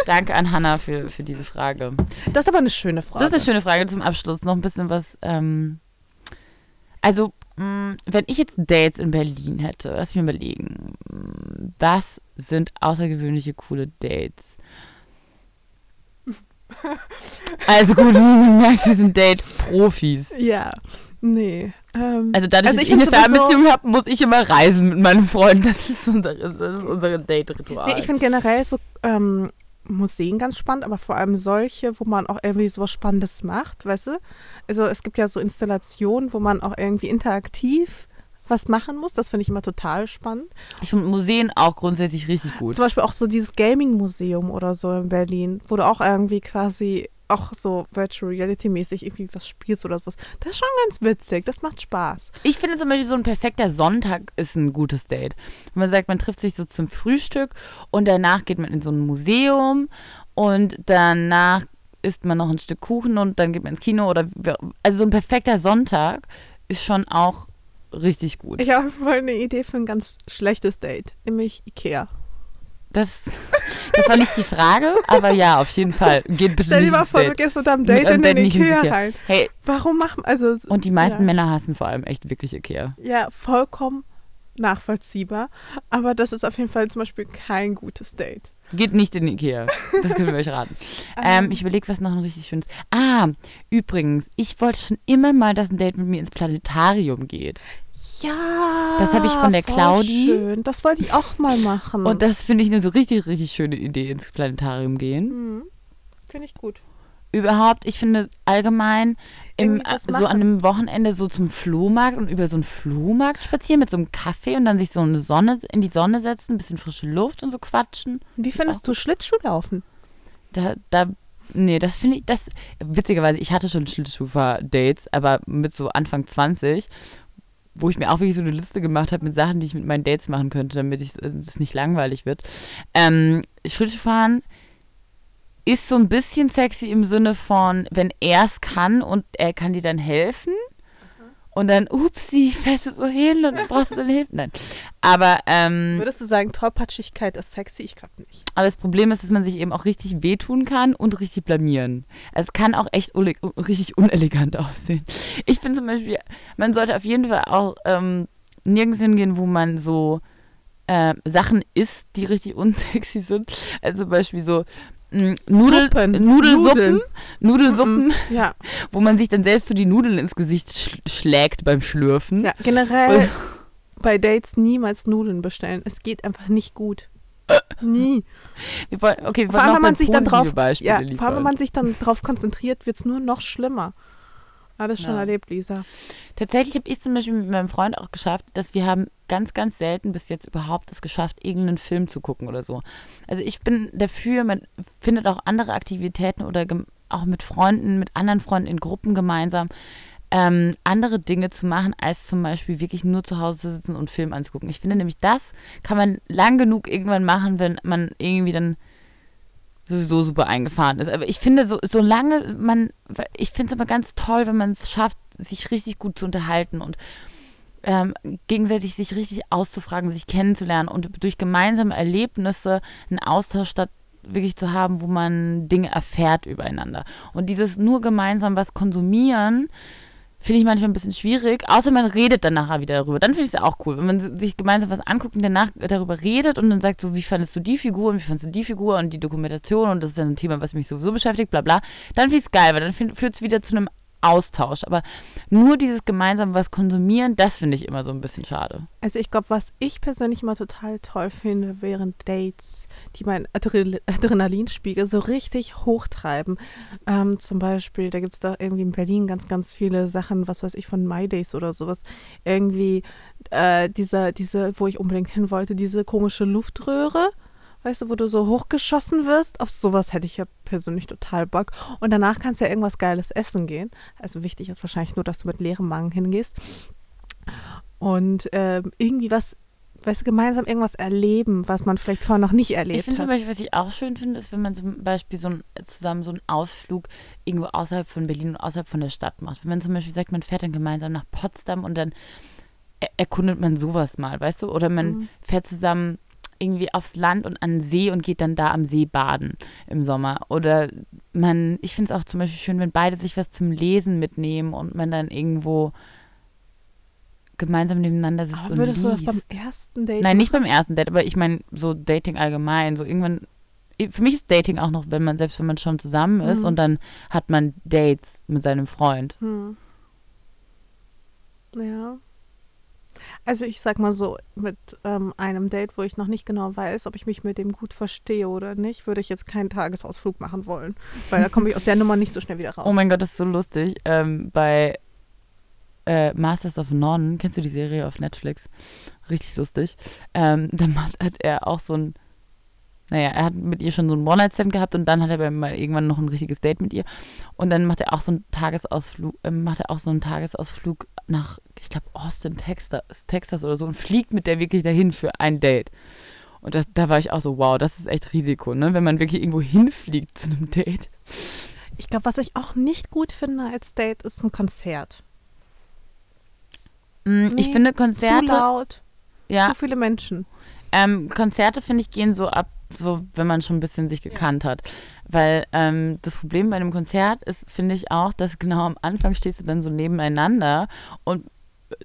Danke an Hannah für, für diese Frage. Das ist aber eine schöne Frage. Das ist eine schöne Frage zum Abschluss. Noch ein bisschen was. Ähm, also, mh, mm, wenn ich jetzt Dates in Berlin hätte, lass mich überlegen. Was sind außergewöhnliche, coole Dates? Also gut, man merkt, wir sind Date-Profis. Ja, nee. Ähm, Also dadurch, Also dass ich ich, eine Fernbeziehung habe, muss ich immer reisen mit meinen Freunden. Das ist das ist unsere Date-Ritual. nee, ich finde generell so ähm, Museen ganz spannend, aber vor allem solche, wo man auch irgendwie so was Spannendes macht, weißt du? Also es gibt ja so Installationen, wo man auch irgendwie interaktiv was machen muss. Das finde ich immer total spannend. Ich finde Museen auch grundsätzlich richtig gut. Zum Beispiel auch so dieses Gaming-Museum oder so in Berlin, wo du auch irgendwie quasi auch so Virtual Reality-mäßig irgendwie was spielst oder sowas. Das ist schon ganz witzig. Das macht Spaß. Ich finde zum Beispiel so ein perfekter Sonntag ist ein gutes Date. Wenn man sagt, man trifft sich so zum Frühstück und danach geht man in so ein Museum und danach isst man noch ein Stück Kuchen und dann geht man ins Kino oder also so ein perfekter Sonntag ist schon auch richtig gut. Ich habe mal eine Idee für ein ganz schlechtes Date, nämlich Ikea. Das, das war nicht die Frage, aber ja, auf jeden Fall. Geht bitte Stell dir mal vor, du Date. gehst mit deinem Mit Date einem in den Ikea Ikea. rein. Hey, Warum machen, also und die meisten ja. Männer hassen vor allem echt wirklich Ikea. Ja, vollkommen nachvollziehbar. Aber das ist auf jeden Fall zum Beispiel kein gutes Date. Geht nicht in Ikea. Das können wir euch raten. Ähm, ich überlege, was noch ein richtig schönes. Ah, übrigens, ich wollte schon immer mal, dass ein Date mit mir ins Planetarium geht. ja, Das habe ich von der Claudi. Schön. Das wollte ich auch mal machen. Und das finde ich eine so richtig, richtig schöne Idee, ins Planetarium gehen. Mhm. Finde ich gut. Überhaupt, ich finde allgemein im, was so an einem Wochenende so zum Flohmarkt und über so einen Flohmarkt spazieren mit so einem Kaffee und dann sich so eine Sonne in die Sonne setzen, ein bisschen frische Luft und so quatschen. Wie findest du Schlittschuhlaufen? Da, da, nee, das finde ich, das, witzigerweise, ich hatte schon Schlittschuhfahr-Dates, aber mit so Anfang 20, wo ich mir auch wirklich so eine Liste gemacht habe mit Sachen, die ich mit meinen Dates machen könnte, damit ich, äh, es nicht langweilig wird. Ähm, Schlittschuhfahren ist so ein bisschen sexy im Sinne von, wenn er es kann und er kann dir dann helfen. Und dann, upsi, fällst du so hin und dann brauchst du dann Hilfe. Nein. Aber, ähm, Würdest du sagen, Tollpatschigkeit ist sexy? Ich glaube nicht. aber das Problem ist, dass man sich eben auch richtig wehtun kann und richtig blamieren. Also es kann auch echt richtig unelegant aussehen. Ich finde zum Beispiel, man sollte auf jeden Fall auch ähm, nirgends hingehen, wo man so äh, Sachen isst, die richtig unsexy sind. Also zum Beispiel so Nudel, Suppen. Nudelsuppen, Nudeln. Nudelsuppen, Ja, wo man sich dann selbst so die Nudeln ins Gesicht sch schlägt beim Schlürfen. ja generell bei Dates niemals Nudeln bestellen. Es geht einfach nicht gut. Nie. Wir wollen, okay, wir Vor allem, wenn man sich dann drauf, Beispiele ja, vor allem, liefern. wenn man sich dann drauf konzentriert, wird es nur noch schlimmer. Alles schon Ja. erlebt, Lisa. Tatsächlich habe ich zum Beispiel mit meinem Freund auch geschafft, dass wir haben ganz, ganz selten bis jetzt überhaupt es geschafft, irgendeinen Film zu gucken oder so. Also ich bin dafür, man findet auch andere Aktivitäten oder auch mit Freunden, mit anderen Freunden in Gruppen gemeinsam ähm, andere Dinge zu machen, als zum Beispiel wirklich nur zu Hause zu sitzen und Film anzugucken. Ich finde nämlich, das kann man lang genug irgendwann machen, wenn man irgendwie dann sowieso super eingefahren ist. Aber ich finde, so, solange man, ich finde es aber ganz toll, wenn man es schafft, sich richtig gut zu unterhalten und ähm, gegenseitig sich richtig auszufragen, sich kennenzulernen und durch gemeinsame Erlebnisse einen Austausch statt wirklich zu haben, wo man Dinge erfährt übereinander. Und dieses nur gemeinsam was konsumieren, finde ich manchmal ein bisschen schwierig, außer man redet dann nachher wieder darüber. Dann finde ich es auch cool, wenn man sich gemeinsam was anguckt und danach darüber redet und dann sagt so, wie fandest du die Figur und wie fandest du die Figur und die Dokumentation und das ist dann ein Thema, was mich sowieso beschäftigt, bla bla. Dann finde ich es geil, weil dann führt es wieder zu einem Austausch. Aber nur dieses gemeinsam was konsumieren, das finde ich immer so ein bisschen schade. Also ich glaube, was ich persönlich immer total toll finde, wären Dates, die meinen Adre Adrenalinspiegel so richtig hochtreiben. Ähm, zum Beispiel, da gibt es doch irgendwie in Berlin ganz, ganz viele Sachen, was weiß ich, von My Days oder sowas. Irgendwie äh, dieser, diese, wo ich unbedingt hin wollte, diese komische Luftröhre. Weißt du, wo du so hochgeschossen wirst? Auf sowas hätte ich ja persönlich total Bock. Und danach kannst du ja irgendwas Geiles essen gehen. Also wichtig ist wahrscheinlich nur, dass du mit leerem Magen hingehst. Und ähm, irgendwie was, weißt du, gemeinsam irgendwas erleben, was man vielleicht vorher noch nicht Ich erlebt finde zum hat. Beispiel, was ich auch schön finde, ist, wenn man zum Beispiel so ein, zusammen so einen Ausflug irgendwo außerhalb von Berlin und außerhalb von der Stadt macht. Wenn man zum Beispiel sagt, man fährt dann gemeinsam nach Potsdam und dann er erkundet man sowas mal, weißt du? Oder man Mhm. fährt zusammen irgendwie aufs Land und an den See und geht dann da am See baden im Sommer. Oder man, ich finde es auch zum Beispiel schön, wenn beide sich was zum Lesen mitnehmen und man dann irgendwo gemeinsam nebeneinander sitzt Aber und würdest du das liest. beim ersten Date Nein, nicht beim ersten Date, aber ich meine so Dating allgemein, so irgendwann für mich ist Dating auch noch, wenn man, selbst wenn man schon zusammen ist Mhm. und dann hat man Dates mit seinem Freund. Hm. Ja. Also ich sag mal so, mit ähm, einem Date, wo ich noch nicht genau weiß, ob ich mich mit dem gut verstehe oder nicht, würde ich jetzt keinen Tagesausflug machen wollen. Weil da komme ich aus der Nummer nicht so schnell wieder raus. Oh mein Gott, das ist so lustig. Ähm, bei äh, Masters of None, kennst du die Serie auf Netflix? Richtig lustig. Ähm, macht, hat er auch so ein, naja, er hat mit ihr schon so einen One-Night-Stand gehabt und dann hat er mal irgendwann noch ein richtiges Date mit ihr. Und dann macht er auch so einen Tagesausflug, äh, macht er auch so einen Tagesausflug nach, ich glaube, Austin, Texas, Texas oder so und fliegt mit der wirklich dahin für ein Date. Und das, da war ich auch so, wow, das ist echt Risiko, ne? Wenn man wirklich irgendwo hinfliegt zu einem Date. Ich glaube, was ich auch nicht gut finde als Date, ist ein Konzert. Mm, Ich Nee, finde Zu Konzerte, laut, ja, zu viele Menschen. ähm, Konzerte finde ich gehen so ab, so wenn man schon ein bisschen sich gekannt hat. Weil ähm, das Problem bei einem Konzert ist, finde ich auch, dass genau am Anfang stehst du dann so nebeneinander und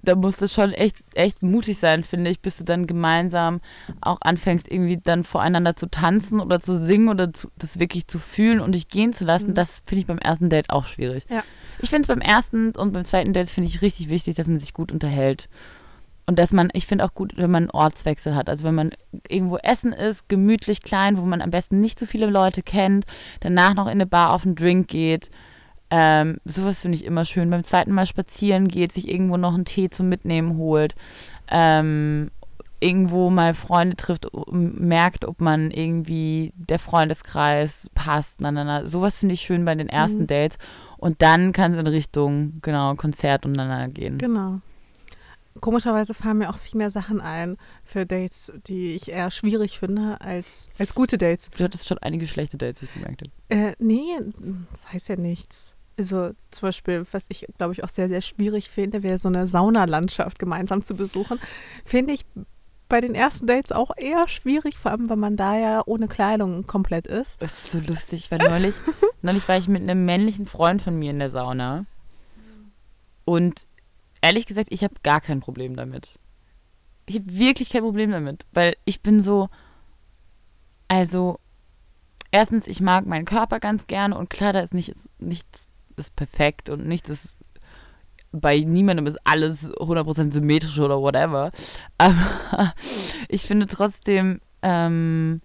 da musst du schon echt, echt mutig sein, finde ich, bis du dann gemeinsam auch anfängst, irgendwie dann voreinander zu tanzen oder zu singen oder zu, das wirklich zu fühlen und dich gehen zu lassen. Mhm. Das finde ich beim ersten Date auch schwierig. Ja. Ich finde es beim ersten und beim zweiten Date finde ich richtig wichtig, dass man sich gut unterhält. Und dass man, ich finde auch gut, wenn man einen Ortswechsel hat. Also wenn man irgendwo essen ist, gemütlich, klein, wo man am besten nicht so viele Leute kennt, danach noch in eine Bar auf einen Drink geht. Ähm, sowas finde ich immer schön. Beim zweiten Mal spazieren geht, sich irgendwo noch einen Tee zum Mitnehmen holt. Ähm, irgendwo mal Freunde trifft, merkt, ob man irgendwie der Freundeskreis passt. Na, na, na. Sowas finde ich schön bei den ersten Mhm. Dates. Und dann kann es in Richtung, genau, Konzert und gehen. Genau. Komischerweise fallen mir auch viel mehr Sachen ein für Dates, die ich eher schwierig finde als, als gute Dates. Du hattest schon einige schlechte Dates, wie ich gemerkt habe. Äh, nee, das heißt ja nichts. Also zum Beispiel, was ich glaube ich auch sehr, sehr schwierig finde, wäre so eine Saunalandschaft gemeinsam zu besuchen. Finde ich bei den ersten Dates auch eher schwierig, vor allem, weil man da ja ohne Kleidung komplett ist. Das ist so lustig, weil neulich, neulich war ich mit einem männlichen Freund von mir in der Sauna. Und ehrlich gesagt, ich habe gar kein Problem damit. Ich habe wirklich kein Problem damit, weil ich bin so, also erstens, ich mag meinen Körper ganz gerne und klar, da ist nicht, nichts ist perfekt und nichts ist bei niemandem ist alles 100% symmetrisch oder whatever. Aber ich finde trotzdem, ähm,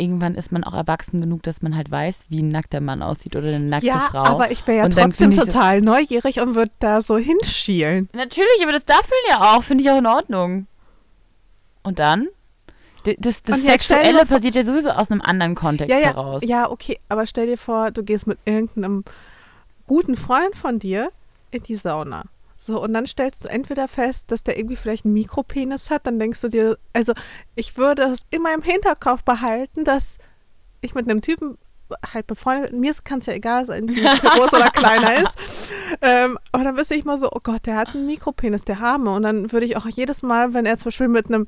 irgendwann ist man auch erwachsen genug, dass man halt weiß, wie ein nackter Mann aussieht oder eine nackte ja, Frau. aber ich wäre ja Und trotzdem ich so- total neugierig und würde da so hinschielen. Natürlich, aber das darf man ja auch, finde ich auch in Ordnung. Und dann? Das, das dir Sexuelle vor- passiert ja sowieso aus einem anderen Kontext Ja, ja, heraus. ja, okay, aber stell dir vor, du gehst mit irgendeinem guten Freund von dir in die Sauna. So, und dann stellst du entweder fest, dass der irgendwie vielleicht einen Mikropenis hat, dann denkst du dir, also ich würde es immer im Hinterkopf behalten, dass ich mit einem Typen halt befreundet, mir kann es ja egal sein, wie groß oder kleiner ist. Ähm, aber dann wüsste ich mal so, oh Gott, der hat einen Mikropenis, der Arme. Und dann würde ich auch jedes Mal, wenn er zum Beispiel mit einem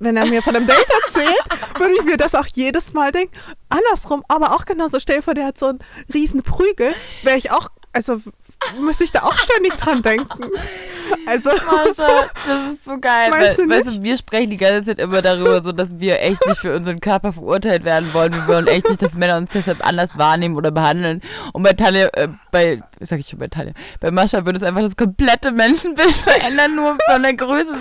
wenn er mir von einem Date erzählt, würde ich mir das auch jedes Mal denken. Andersrum, aber auch genauso. Stell dir vor, der hat so einen riesen Prügel, wäre ich auch, also müsste ich da auch ständig dran denken. Also, Mascha, das ist so geil. Weil, du weißt du, wir sprechen die ganze Zeit immer darüber, so dass wir echt nicht für unseren Körper verurteilt werden wollen. Wir wollen echt nicht, dass Männer uns deshalb anders wahrnehmen oder behandeln. Und bei Talia, äh, bei, sag ich schon bei Talia, bei Mascha würde es einfach das komplette Menschenbild verändern, nur von der Größe.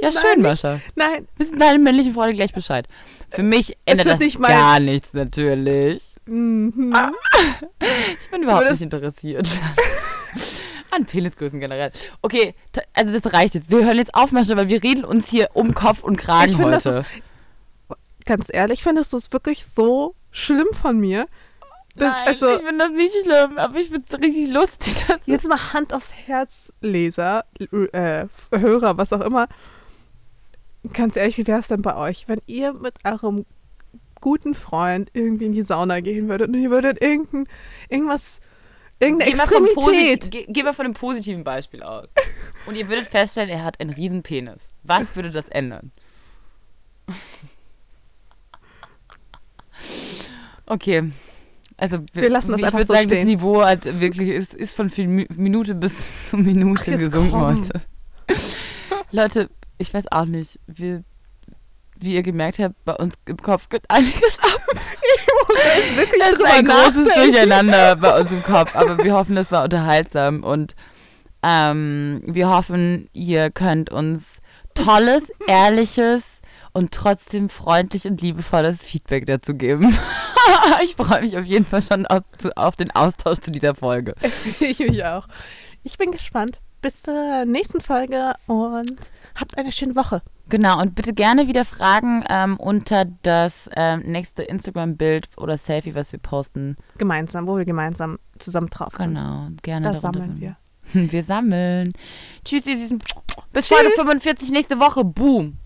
Ja, schön, Nein, Mascha. nein, Wissen deine männlichen Freunde gleich Bescheid. Für mich ändert das nicht gar nichts, natürlich. Mhm. Ich bin überhaupt nicht interessiert. An Penisgrößen generell. Okay, also das reicht jetzt. Wir hören jetzt auf, Mascha, weil wir reden uns hier um Kopf und Kragen Ich finde, das heute. ist- ganz ehrlich, findest du es wirklich so schlimm von mir? Das, Nein, also, ich finde das nicht schlimm, aber ich finde es richtig lustig. Jetzt mal Hand aufs Herz, Leser, äh, Hörer, was auch immer. Ganz ehrlich, wie wäre es denn bei euch, wenn ihr mit eurem guten Freund irgendwie in die Sauna gehen würdet und ihr würdet irgendein, irgendwas, irgendeine Geh mal, Extremität. Posit- geh, geh mal von einem positiven Beispiel aus. Und ihr würdet feststellen, er hat einen riesen Penis. Was würde das ändern? Okay. Also Wir lassen das ich einfach würde so sagen, das stehen. Niveau hat wirklich ist, ist von Minute bis zu Minute Ach, gesunken komm. heute. Leute, ich weiß auch nicht. Wir, wie ihr gemerkt habt, bei uns im Kopf geht einiges ab. Das ist wirklich Das ist ein großes. Durcheinander bei uns im Kopf, aber wir hoffen, es war unterhaltsam und ähm, wir hoffen, ihr könnt uns tolles, ehrliches und trotzdem freundlich und liebevolles Feedback dazu geben. ich freue mich auf jeden Fall schon auf, auf den Austausch zu dieser Folge. Ich mich auch. Ich bin gespannt. Bis zur nächsten Folge und habt eine schöne Woche. Genau, und bitte gerne wieder Fragen ähm, unter das ähm, nächste Instagram-Bild oder Selfie, was wir posten. Gemeinsam, wo wir gemeinsam zusammen drauf sind. Genau, gerne Das sammeln wir. Wir sammeln. Tschüss, ihr Süßen. Bis Folge 45 nächste Woche. Boom.